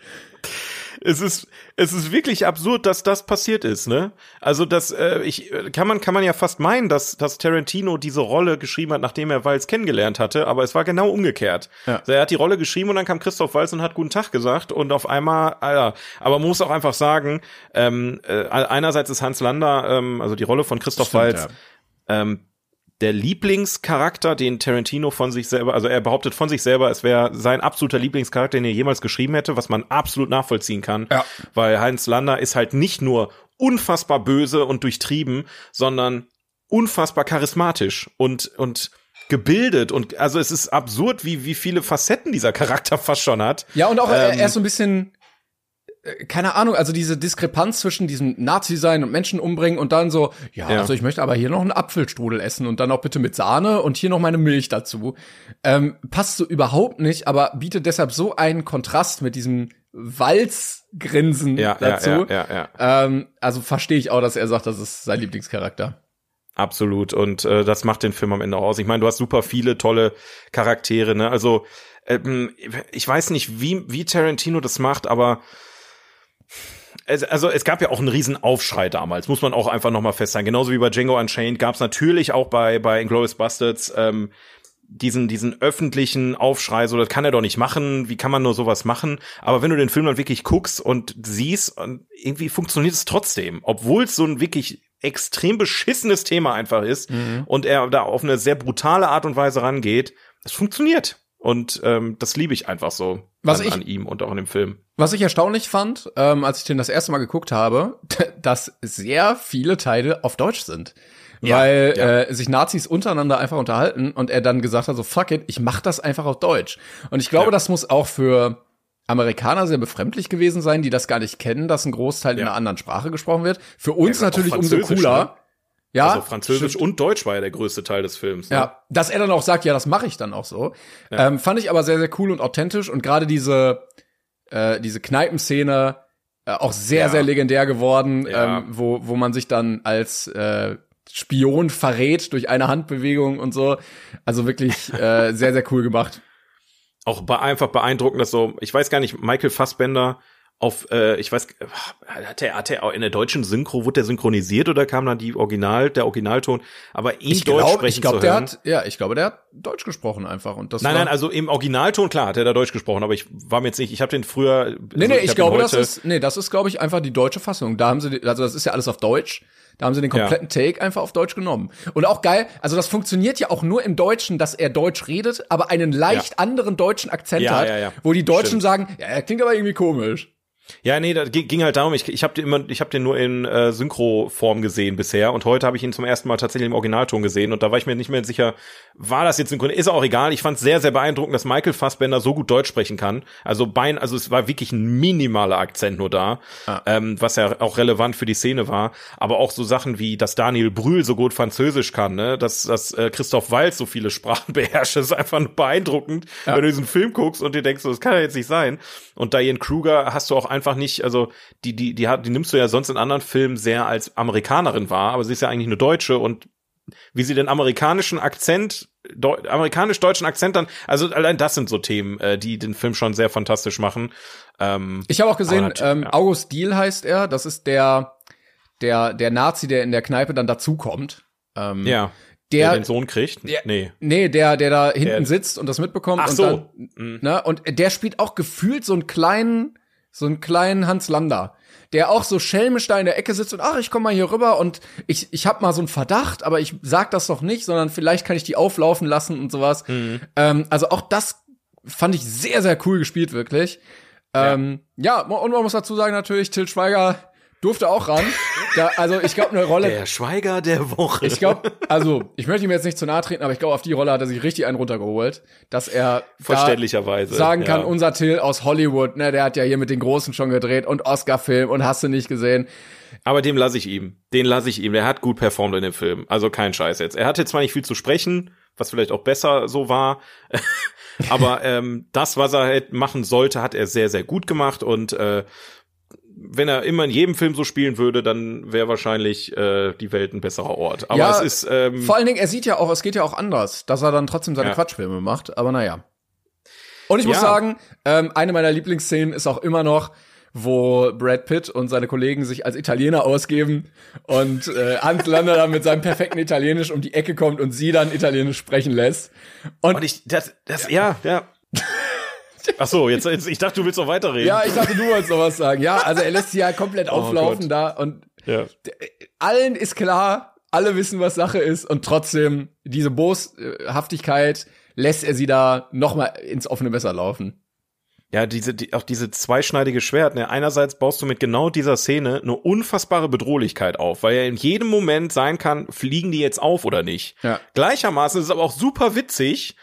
Es ist es ist wirklich absurd, dass das passiert ist, ne? Also das äh, ich äh, kann man kann man ja fast meinen, dass dass Tarantino diese Rolle geschrieben hat, nachdem er Walz kennengelernt hatte, aber es war genau umgekehrt. Ja. Also er hat die Rolle geschrieben und dann kam Christoph Walz und hat guten Tag gesagt und auf einmal, Alter, aber man muss auch einfach sagen, ähm, äh, einerseits ist Hans Lander, ähm, also die Rolle von Christoph Stimmt, Walz, ähm, der Lieblingscharakter, den Tarantino von sich selber, also er behauptet von sich selber, es wäre sein absoluter Lieblingscharakter, den er jemals geschrieben hätte, was man absolut nachvollziehen kann. Ja. Weil Heinz Lander ist halt nicht nur unfassbar böse und durchtrieben, sondern unfassbar charismatisch und, und gebildet und also es ist absurd, wie, wie viele Facetten dieser Charakter fast schon hat. Ja, und auch er, Ähm, er ist so ein bisschen, äh, keine Ahnung, also diese Diskrepanz zwischen diesem Nazi-Sein und Menschen umbringen und dann so, ja, Ja. also ich möchte aber hier noch einen Apfelstrudel essen und dann auch bitte mit Sahne und hier noch meine Milch dazu. Ähm, passt so überhaupt nicht, aber bietet deshalb so einen Kontrast mit diesem Walzgrinsen Ja, dazu. ja, ja, ja, ja. Ähm, also verstehe ich auch, dass er sagt, das ist sein Lieblingscharakter. Absolut. Und äh, das macht den Film am Ende auch aus. Ich meine, du hast super viele tolle Charaktere, ne? Also, ähm, ich weiß nicht, wie, wie Tarantino das macht, aber es, also es gab ja auch einen riesen Aufschrei damals, muss man auch einfach nochmal festhalten. Genauso wie bei Django Unchained gab es natürlich auch bei, bei Inglourious Bastards ähm, diesen, diesen öffentlichen Aufschrei, so das kann er doch nicht machen, wie kann man nur sowas machen? Aber wenn du den Film dann wirklich guckst und siehst, und irgendwie funktioniert es trotzdem, obwohl es so ein wirklich extrem beschissenes Thema einfach ist und er da auf eine sehr brutale Art und Weise rangeht, es funktioniert. Und ähm, das liebe ich einfach so Was an, ich- an ihm und auch an dem Film. Was ich erstaunlich fand, ähm, als ich den das erste Mal geguckt habe, dass sehr viele Teile auf Deutsch sind. Ja, weil ja. Äh, sich Nazis untereinander einfach unterhalten und er dann gesagt hat, so fuck it, ich mach das einfach auf Deutsch. Und ich glaube, Ja. das muss auch für Amerikaner sehr befremdlich gewesen sein, die das gar nicht kennen, dass ein Großteil in einer anderen Sprache gesprochen wird. Für uns natürlich umso cooler. ne? Ja, also Französisch stimmt. und Deutsch war ja der größte Teil des Films. Ne? Ja, dass er dann auch sagt, ja, das mache ich dann auch so. Ähm, fand ich aber sehr, sehr cool und authentisch und gerade diese, äh, diese Kneipenszene äh, auch sehr, Ja. sehr legendär geworden, Ja. ähm, wo, wo man sich dann als äh, Spion verrät durch eine Handbewegung und so. Also wirklich äh, sehr, sehr cool gemacht. Auch be einfach beeindruckend, dass so, ich weiß gar nicht, Michael Fassbender auf, äh, ich weiß, hat er, hat er auch in der deutschen Synchro, wurde der synchronisiert oder kam dann die Original, der Originalton? Aber ihn Ich Deutsch glaube, sprechen ich glaube, zu der hören. hat, ja, ich glaube, der hat Deutsch gesprochen einfach und das Nein, war, nein, also im Originalton, klar, hat er da Deutsch gesprochen, aber ich war mir jetzt nicht, ich habe den früher. Nee, nee, also ich, hab ihn glaube, das ist, nee, das ist, glaube ich, einfach die deutsche Fassung. Da haben sie, also das ist ja alles auf Deutsch. Da haben sie den kompletten Take einfach auf Deutsch genommen. Und auch geil, also das funktioniert ja auch nur im Deutschen, dass er Deutsch redet, aber einen leicht anderen deutschen Akzent Ja, hat, ja, ja. wo die Deutschen Stimmt. sagen, ja, er klingt aber irgendwie komisch. Ja, nee, da ging halt darum, ich, ich habe den immer, ich habe den nur in äh, Synchro-Form gesehen bisher und heute habe ich ihn zum ersten Mal tatsächlich im Originalton gesehen und da war ich mir nicht mehr sicher, war das jetzt synchron? Ist auch egal. Ich fand es sehr, sehr beeindruckend, dass Michael Fassbender so gut Deutsch sprechen kann. Also Bein, also es war wirklich ein minimaler Akzent nur da, ähm, was ja auch relevant für die Szene war. Aber auch so Sachen wie, dass Daniel Brühl so gut Französisch kann, ne, dass, dass äh, Christoph Waltz so viele Sprachen beherrscht, das ist einfach nur beeindruckend, wenn du diesen Film guckst und dir denkst, so, das kann ja jetzt nicht sein. Und Diane Kruger hast du auch einfach nicht, also die, die, die hat, die nimmst du ja sonst in anderen Filmen sehr als Amerikanerin wahr, aber sie ist ja eigentlich eine Deutsche und wie sie den amerikanischen Akzent, Deu amerikanisch-deutschen Akzent dann, also allein das sind so Themen, äh, die den Film schon sehr fantastisch machen. Ähm, Ich habe auch gesehen, ähm, ja. August Diehl heißt er, das ist der, der, der Nazi, der in der Kneipe dann dazukommt. Ähm, ja, der, der, den Sohn kriegt. Ja. Nee. Nee, der, der da hinten Der- sitzt und das mitbekommt. Ach und so. Dann, Mhm. ne, und der spielt auch gefühlt so einen kleinen, so einen kleinen Hans Lander, der auch so schelmisch da in der Ecke sitzt und ach, ich komm mal hier rüber und ich, ich hab mal so einen Verdacht, aber ich sag das doch nicht, sondern vielleicht kann ich die auflaufen lassen und sowas. Mhm. Ähm, also auch das fand ich sehr, sehr cool gespielt, wirklich. Ähm, ja, und man muss dazu sagen natürlich, Till Schweiger durfte auch ran. Da, also ich glaube, eine Rolle, Der Schweiger der Woche. ich glaube, also ich möchte ihm jetzt nicht zu nahe treten, aber ich glaube, auf die Rolle hat er sich richtig einen runtergeholt, dass er Verständlicherweise. sagen kann, ja. unser Till aus Hollywood, ne, der hat ja hier mit den Großen schon gedreht und Oscar-Film und hast du nicht gesehen. Aber dem lasse ich ihm. Den lasse ich ihm. Der hat gut performt in dem Film. Also kein Scheiß jetzt. Er hatte zwar nicht viel zu sprechen, was vielleicht auch besser so war, aber ähm, das, was er halt machen sollte, hat er sehr, sehr gut gemacht und äh, wenn er immer in jedem Film so spielen würde, dann wäre wahrscheinlich äh, die Welt ein besserer Ort. Aber Ja, es ist ähm, Vor allen Dingen, er sieht ja auch, es geht ja auch anders, dass er dann trotzdem seine Ja. Quatschfilme macht, aber naja. Und ich muss Ja. sagen, ähm, eine meiner Lieblingsszenen ist auch immer noch, wo Brad Pitt und seine Kollegen sich als Italiener ausgeben und äh, Hans Lander dann mit seinem perfekten Italienisch um die Ecke kommt und sie dann Italienisch sprechen lässt. Und, und ich das das ja, ja. Ach so, jetzt, jetzt ich dachte, du willst noch weiterreden. ja, ich dachte, du wolltest noch was sagen. Ja, also er lässt sie ja komplett auflaufen Gott. da und ja. allen ist klar, alle wissen, was Sache ist und trotzdem diese Boshaftigkeit lässt er sie da noch mal ins offene Messer laufen. Ja, diese, die, auch diese zweischneidige Schwert, ne? Einerseits baust du mit genau dieser Szene eine unfassbare Bedrohlichkeit auf, weil ja in jedem Moment sein kann, fliegen die jetzt auf oder nicht. Ja. Gleichermaßen ist es aber auch super witzig,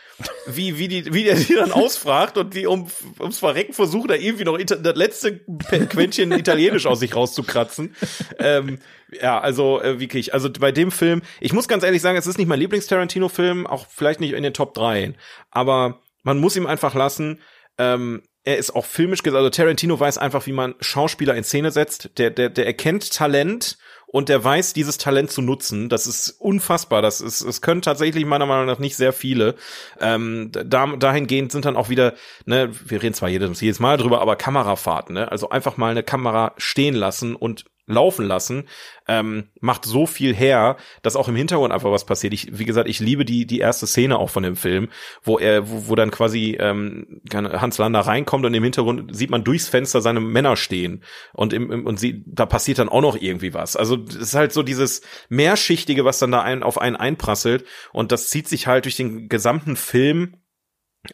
wie, wie die, wie der die dann ausfragt und die um, ums Verrecken versucht, da irgendwie noch Ita das letzte Quäntchen Italienisch aus sich rauszukratzen. ähm, ja, also äh, wirklich, also bei dem Film, ich muss ganz ehrlich sagen, es ist nicht mein Lieblings-Tarantino-Film, auch vielleicht nicht in den Top 3, aber man muss ihm einfach lassen, ähm, er ist auch filmisch, also Tarantino weiß einfach, wie man Schauspieler in Szene setzt. Der, der, der erkennt Talent und der weiß, dieses Talent zu nutzen. Das ist unfassbar. Das ist, es können tatsächlich meiner Meinung nach nicht sehr viele. Ähm, da, dahingehend sind dann auch wieder, ne, wir reden zwar jedes, jedes Mal drüber, aber Kamerafahrten, ne? Also einfach mal eine Kamera stehen lassen und laufen lassen, ähm, macht so viel her, dass auch im Hintergrund einfach was passiert. Ich, wie gesagt, ich liebe die die erste Szene auch von dem Film, wo er, wo, wo dann quasi ähm, Hans Lander reinkommt und im Hintergrund sieht man durchs Fenster seine Männer stehen und im, im und sie, da passiert dann auch noch irgendwie was. Also es ist halt so dieses mehrschichtige, was dann da ein, auf einen einprasselt und das zieht sich halt durch den gesamten Film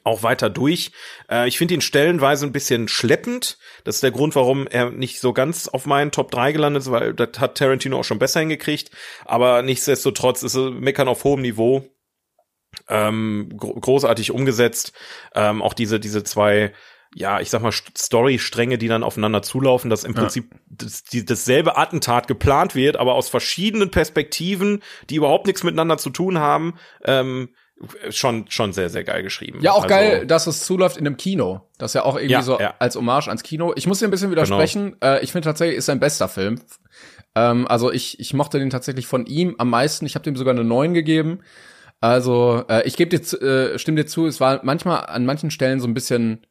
auch weiter durch. Äh, ich finde ihn stellenweise ein bisschen schleppend. Das ist der Grund, warum er nicht so ganz auf meinen Top 3 gelandet ist, weil das hat Tarantino auch schon besser hingekriegt. Aber nichtsdestotrotz ist es Meckern auf hohem Niveau. Ähm, gro großartig umgesetzt. Ähm, auch diese, diese zwei ja, ich sag mal, Story-Stränge, die dann aufeinander zulaufen, dass im Ja. Prinzip das, die, dasselbe Attentat geplant wird, aber aus verschiedenen Perspektiven, die überhaupt nichts miteinander zu tun haben, ähm, schon, schon sehr, sehr geil geschrieben. Ja, auch Also, geil, dass es zuläuft in einem Kino. Das ist ja auch irgendwie Ja, so ja. als Hommage ans Kino. Ich muss dir ein bisschen widersprechen. Genau. Äh, ich finde tatsächlich, ist sein bester Film. Ähm, also ich, ich mochte den tatsächlich von ihm am meisten. Ich habe dem sogar eine 9 gegeben. Also äh, ich gebe dir, zu- äh, stimme dir zu, es war manchmal an manchen Stellen so ein bisschen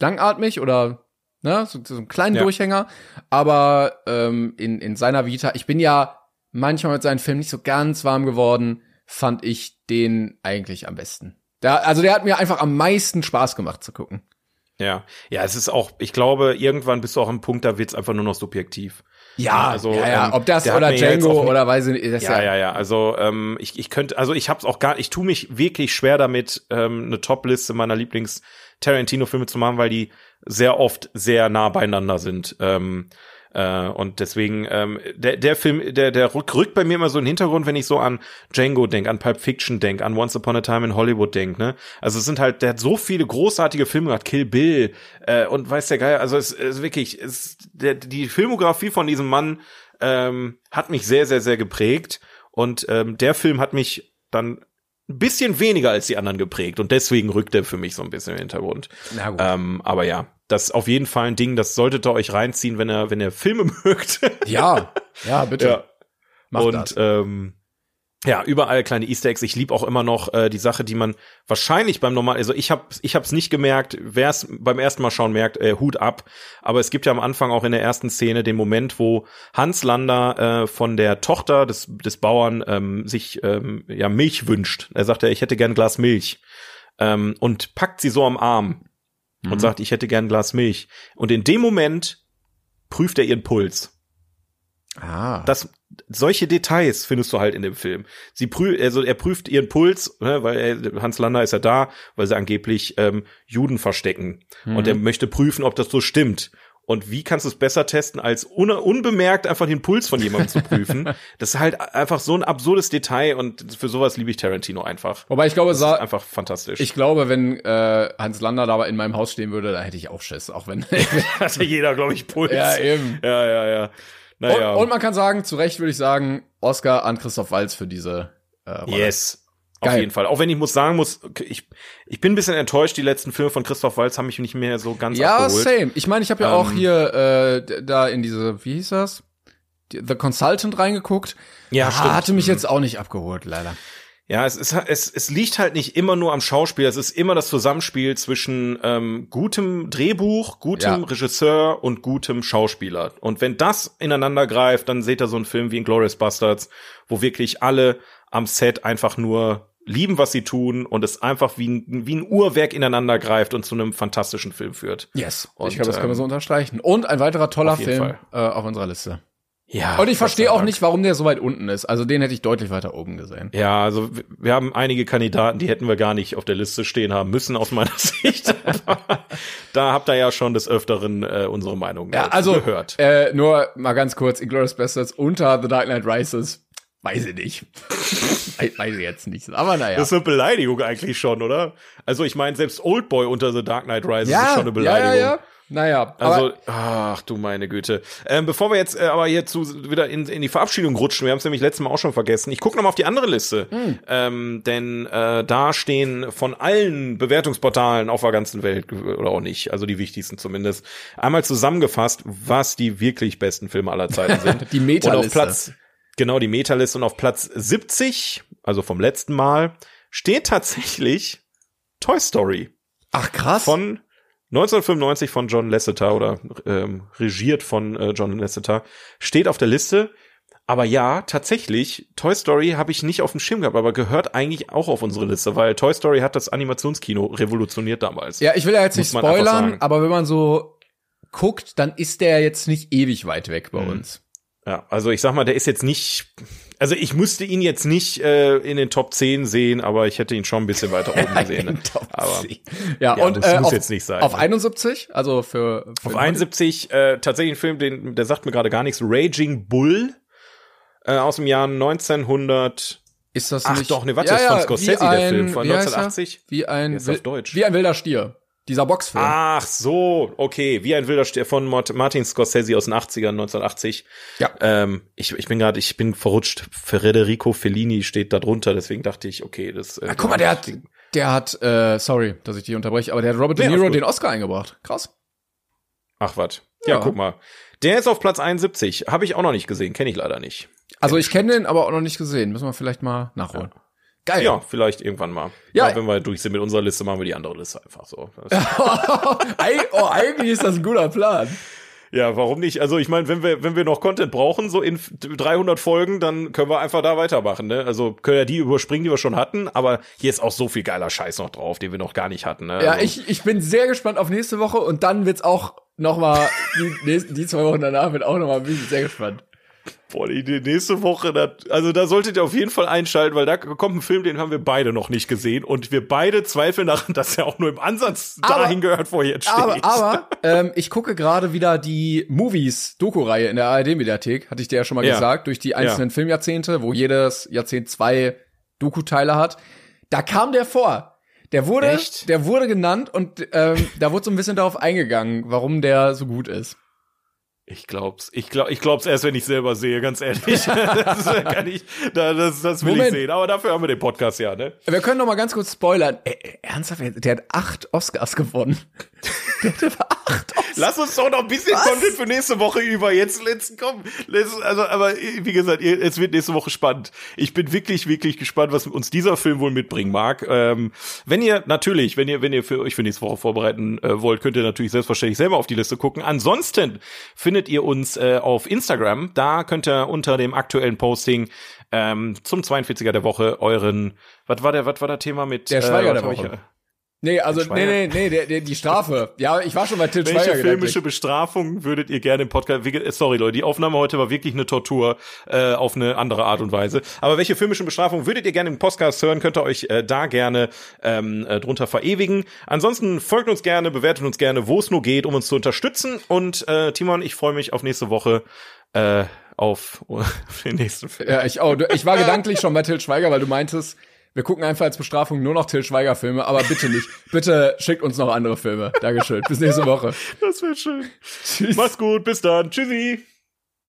langatmig oder ne, so, so einen kleinen Ja. Durchhänger. Aber ähm, in, in seiner Vita, ich bin ja manchmal mit seinen Filmen nicht so ganz warm geworden, fand ich den eigentlich am besten. Der, also der hat mir einfach am meisten Spaß gemacht zu gucken. Ja, ja, es ist auch, ich glaube, irgendwann bist du auch am Punkt, da wird's einfach nur noch subjektiv. Ja, also, ja, ja. ähm, ob das oder ja Django oder weiß ich nicht, ist Ja, ja, ja. Also ähm, ich, ich könnte, also ich hab's auch gar, ich tue mich wirklich schwer damit, ähm, eine Top-Liste meiner Lieblings Tarantino-Filme zu machen, weil die sehr oft sehr nah beieinander sind. Ähm, äh, und deswegen, ähm, der, der Film, der, der rück, rückt bei mir immer so in den Hintergrund, wenn ich so an Django denk, an Pulp Fiction denk, an Once Upon a Time in Hollywood denk, ne? Also es sind halt, der hat so viele großartige Filme gehabt, Kill Bill, äh, und weiß der Geil, also es ist wirklich, es, der, die Filmografie von diesem Mann ähm, hat mich sehr, sehr, sehr geprägt. Und ähm, der Film hat mich dann ein bisschen weniger als die anderen geprägt. Und deswegen rückt er für mich so ein bisschen im Hintergrund. Na gut. Ähm, aber ja, das ist auf jeden Fall ein Ding, das solltet ihr euch reinziehen, wenn ihr, wenn ihr Filme mögt. ja, ja, bitte. ja. Mach und das. ähm, ja, überall kleine Easter Eggs. Ich liebe auch immer noch äh, die Sache, die man wahrscheinlich beim normal, also ich habe ich hab's nicht gemerkt, wer es beim ersten Mal schauen merkt, äh, Hut ab. Aber es gibt ja am Anfang auch in der ersten Szene den Moment, wo Hans Lander äh, von der Tochter des, des Bauern ähm, sich ähm, ja Milch wünscht. Er sagt ja, ich hätte gern ein Glas Milch. Ähm, und packt sie so am Arm und Mhm. sagt, ich hätte gern ein Glas Milch. Und in dem Moment prüft er ihren Puls ah. das solche Details findest du halt in dem Film. Sie prü also er prüft ihren Puls, ne, weil er, Hans Lander ist ja da, weil sie angeblich ähm, Juden verstecken und er möchte prüfen, ob das so stimmt. Und wie kannst du es besser testen, als un unbemerkt einfach den Puls von jemandem zu prüfen? Das ist halt einfach so ein absurdes Detail und für sowas liebe ich Tarantino einfach. Wobei ich glaube, Das ist einfach fantastisch. ich glaube, wenn äh, Hans Lander da in meinem Haus stehen würde, da hätte ich auch Schiss, auch wenn. hatte jeder, glaube ich, Puls. ja, eben. ja, ja. ja. Naja. Und, und man kann sagen, zu Recht würde ich sagen, Oscar an Christoph Walz für diese äh, Rolle. Yes. Auf Geil. jeden Fall. Auch wenn ich muss sagen muss, ich, ich bin ein bisschen enttäuscht, die letzten Filme von Christoph Waltz haben mich nicht mehr so ganz Ja, abgeholt. same. Ich meine, ich habe ja auch Ähm. hier äh, da in diese, wie hieß das? The Consultant reingeguckt. Ja, Ah, stimmt. Hatte mich jetzt auch nicht abgeholt, leider. Ja, es, ist, es, es liegt halt nicht immer nur am Schauspiel, es ist immer das Zusammenspiel zwischen ähm, gutem Drehbuch, gutem Ja. Regisseur und gutem Schauspieler. Und wenn das ineinander greift, dann seht ihr so einen Film wie Inglourious Bastards, wo wirklich alle am Set einfach nur lieben, was sie tun und es einfach wie ein, wie ein Uhrwerk ineinander greift und zu einem fantastischen Film führt. Yes. Und, ich glaube, das können wir ähm, so unterstreichen. Und ein weiterer toller auf Film äh, auf unserer Liste. Ja. Und ich verstehe auch Dank. nicht, warum der so weit unten ist. Also den hätte ich deutlich weiter oben gesehen. Ja, also wir- haben einige Kandidaten, die hätten wir gar nicht auf der Liste stehen haben müssen, aus meiner Sicht. Da habt ihr ja schon des Öfteren äh, unsere Meinung Ja, also gehört. Äh, nur mal ganz kurz, Inglourious Bastards unter The Dark Knight Rises. Weiß ich nicht. weiß, ich jetzt nicht. Aber naja. Das ist eine Beleidigung eigentlich schon, oder? Also ich meine, selbst Oldboy unter The Dark Knight Rises ist ja, schon eine ja, Beleidigung. ja, ja. Naja, Also, ach du meine Güte. Ähm, bevor wir jetzt äh, aber hier zu, wieder in, in die Verabschiedung rutschen, wir haben es nämlich letztes Mal auch schon vergessen. Ich gucke noch mal auf die andere Liste, ähm, denn äh, da stehen von allen Bewertungsportalen auf der ganzen Welt oder auch nicht, also die wichtigsten zumindest, einmal zusammengefasst, was die wirklich besten Filme aller Zeiten sind. Die Und Meta-Liste. auf Platz, genau die Metaliste und auf Platz 70, also vom letzten Mal, steht tatsächlich Toy Story Ach krass. von 1995 von John Lasseter oder ähm, regiert von äh, John Lasseter, steht auf der Liste. Aber ja, tatsächlich, Toy Story habe ich nicht auf dem Schirm gehabt, aber gehört eigentlich auch auf unsere Liste, weil Toy Story hat das Animationskino revolutioniert damals. ja, ich will ja jetzt nicht spoilern, aber wenn man so guckt, dann ist der jetzt nicht ewig weit weg bei Mhm. uns. Ja, also ich sag mal, der ist jetzt nicht, also ich musste ihn jetzt nicht äh, in den Top 10 sehen, aber ich hätte ihn schon ein bisschen weiter oben gesehen. ne? aber Ja, Ja, und muss- äh, muss auf, jetzt nicht sein, Auf ne? 71, also für, für Auf 71 äh, tatsächlich ein Film, den der sagt mir gerade gar nichts. Raging Bull äh, aus dem Jahr 1900. ist das Ach nicht, doch, ne, warte, das ist von Scorsese, der Film, von wie heißt er? 1980. Wie ein, wie ein wilder Stier. Dieser Boxfilm. Ach so, okay, wie ein wilder Stier von Mart- Martin Scorsese aus den 80ern 1980. Ja. Ähm, ich, ich bin gerade, ich bin verrutscht. Federico Fellini steht da drunter, deswegen dachte ich, okay, das. Äh, Ah, guck mal, der hat, der hat, äh, sorry, dass ich dich unterbreche, aber der hat Robert Nee, De Niro den Oscar eingebracht. Krass. Ach was. Ja, Ja. guck mal. Der ist auf Platz 71. Habe ich auch noch nicht gesehen, kenne ich leider nicht. Also ich kenne den, aber auch noch nicht gesehen. Müssen wir vielleicht mal nachholen. Geil. Ja, vielleicht irgendwann mal. Ja. Ja, wenn wir durch sind mit unserer Liste, machen wir die andere Liste einfach so. Oh, eigentlich ist das ein guter Plan. ja, warum nicht? Also ich meine, wenn wir wenn wir noch Content brauchen, so in 300 Folgen, dann können wir einfach da weitermachen. Ne? Also können ja die überspringen, die wir schon hatten, aber hier ist auch so viel geiler Scheiß noch drauf, den wir noch gar nicht hatten. Ne? Ja, also, ich, ich bin sehr gespannt auf nächste Woche und dann wird's auch noch mal die, nächsten, die zwei Wochen danach wird auch noch mal bin ich sehr gespannt. Boah, die, die nächste Woche, da, also da solltet ihr auf jeden Fall einschalten, weil da kommt ein Film, den haben wir beide noch nicht gesehen und wir beide zweifeln daran, dass er auch nur im Ansatz Aber- dahin gehört, wo er jetzt steht. Aber, aber ähm, ich gucke gerade wieder die Movies-Doku-Reihe in der ARD-Mediathek, hatte ich dir ja schon mal Ja. gesagt, durch die einzelnen Filmjahrzehnte, wo jedes Jahrzehnt zwei Doku-Teile hat. Da kam der vor. Der wurde, Echt? der wurde genannt und ähm, da wurde so ein bisschen darauf eingegangen, warum der so gut ist. Ich glaub's. Ich glaub, ich glaub's erst, wenn ich selber sehe, ganz ehrlich. das kann ich, da, das, das will Moment. ich sehen. Aber dafür haben wir den Podcast ja, ne? Wir können noch mal ganz kurz spoilern. Äh, ernsthaft, der hat acht Oscars gewonnen. der hat aber acht Oscars. Lass uns doch noch ein bisschen Was? Content für nächste Woche über. Jetzt, let's komm. Let's, also, aber wie gesagt, es wird nächste Woche spannend. Ich bin wirklich, wirklich gespannt, was uns dieser Film wohl mitbringen mag. Ähm, wenn ihr natürlich, wenn ihr, wenn ihr für euch für nächste Woche vorbereiten äh, wollt, könnt ihr natürlich selbstverständlich selber auf die Liste gucken. Ansonsten findet ihr uns äh, auf Instagram. Da könnt ihr unter dem aktuellen Posting ähm, zum 42er der Woche euren, was war der, was war der Thema mit Der Schweiger was der Woche. Nee, also, nee, nee, nee, der, der, die Strafe. Ja, ich war schon bei Til Welche Schweiger filmische gedanklich. Bestrafung würdet ihr gerne im Podcast? ge- Sorry, Leute, die Aufnahme heute war wirklich eine Tortur äh, auf eine andere Art und Weise. Aber welche filmischen Bestrafungen würdet ihr gerne im Podcast hören? Könnt ihr euch äh, da gerne ähm, äh, drunter verewigen. Ansonsten folgt uns gerne, bewertet uns gerne, wo es nur geht, um uns zu unterstützen. Und äh, Timon, ich freue mich auf nächste Woche äh, auf, auf den nächsten Film. Ja, ich auch. Ich war gedanklich schon bei Til Schweiger, weil du meintest, wir gucken einfach als Bestrafung nur noch Til Schweiger Filme, aber bitte nicht. Bitte schickt uns noch andere Filme. Dankeschön. Bis nächste Woche. Das wäre schön. Tschüss. Macht's gut, bis dann. Tschüssi.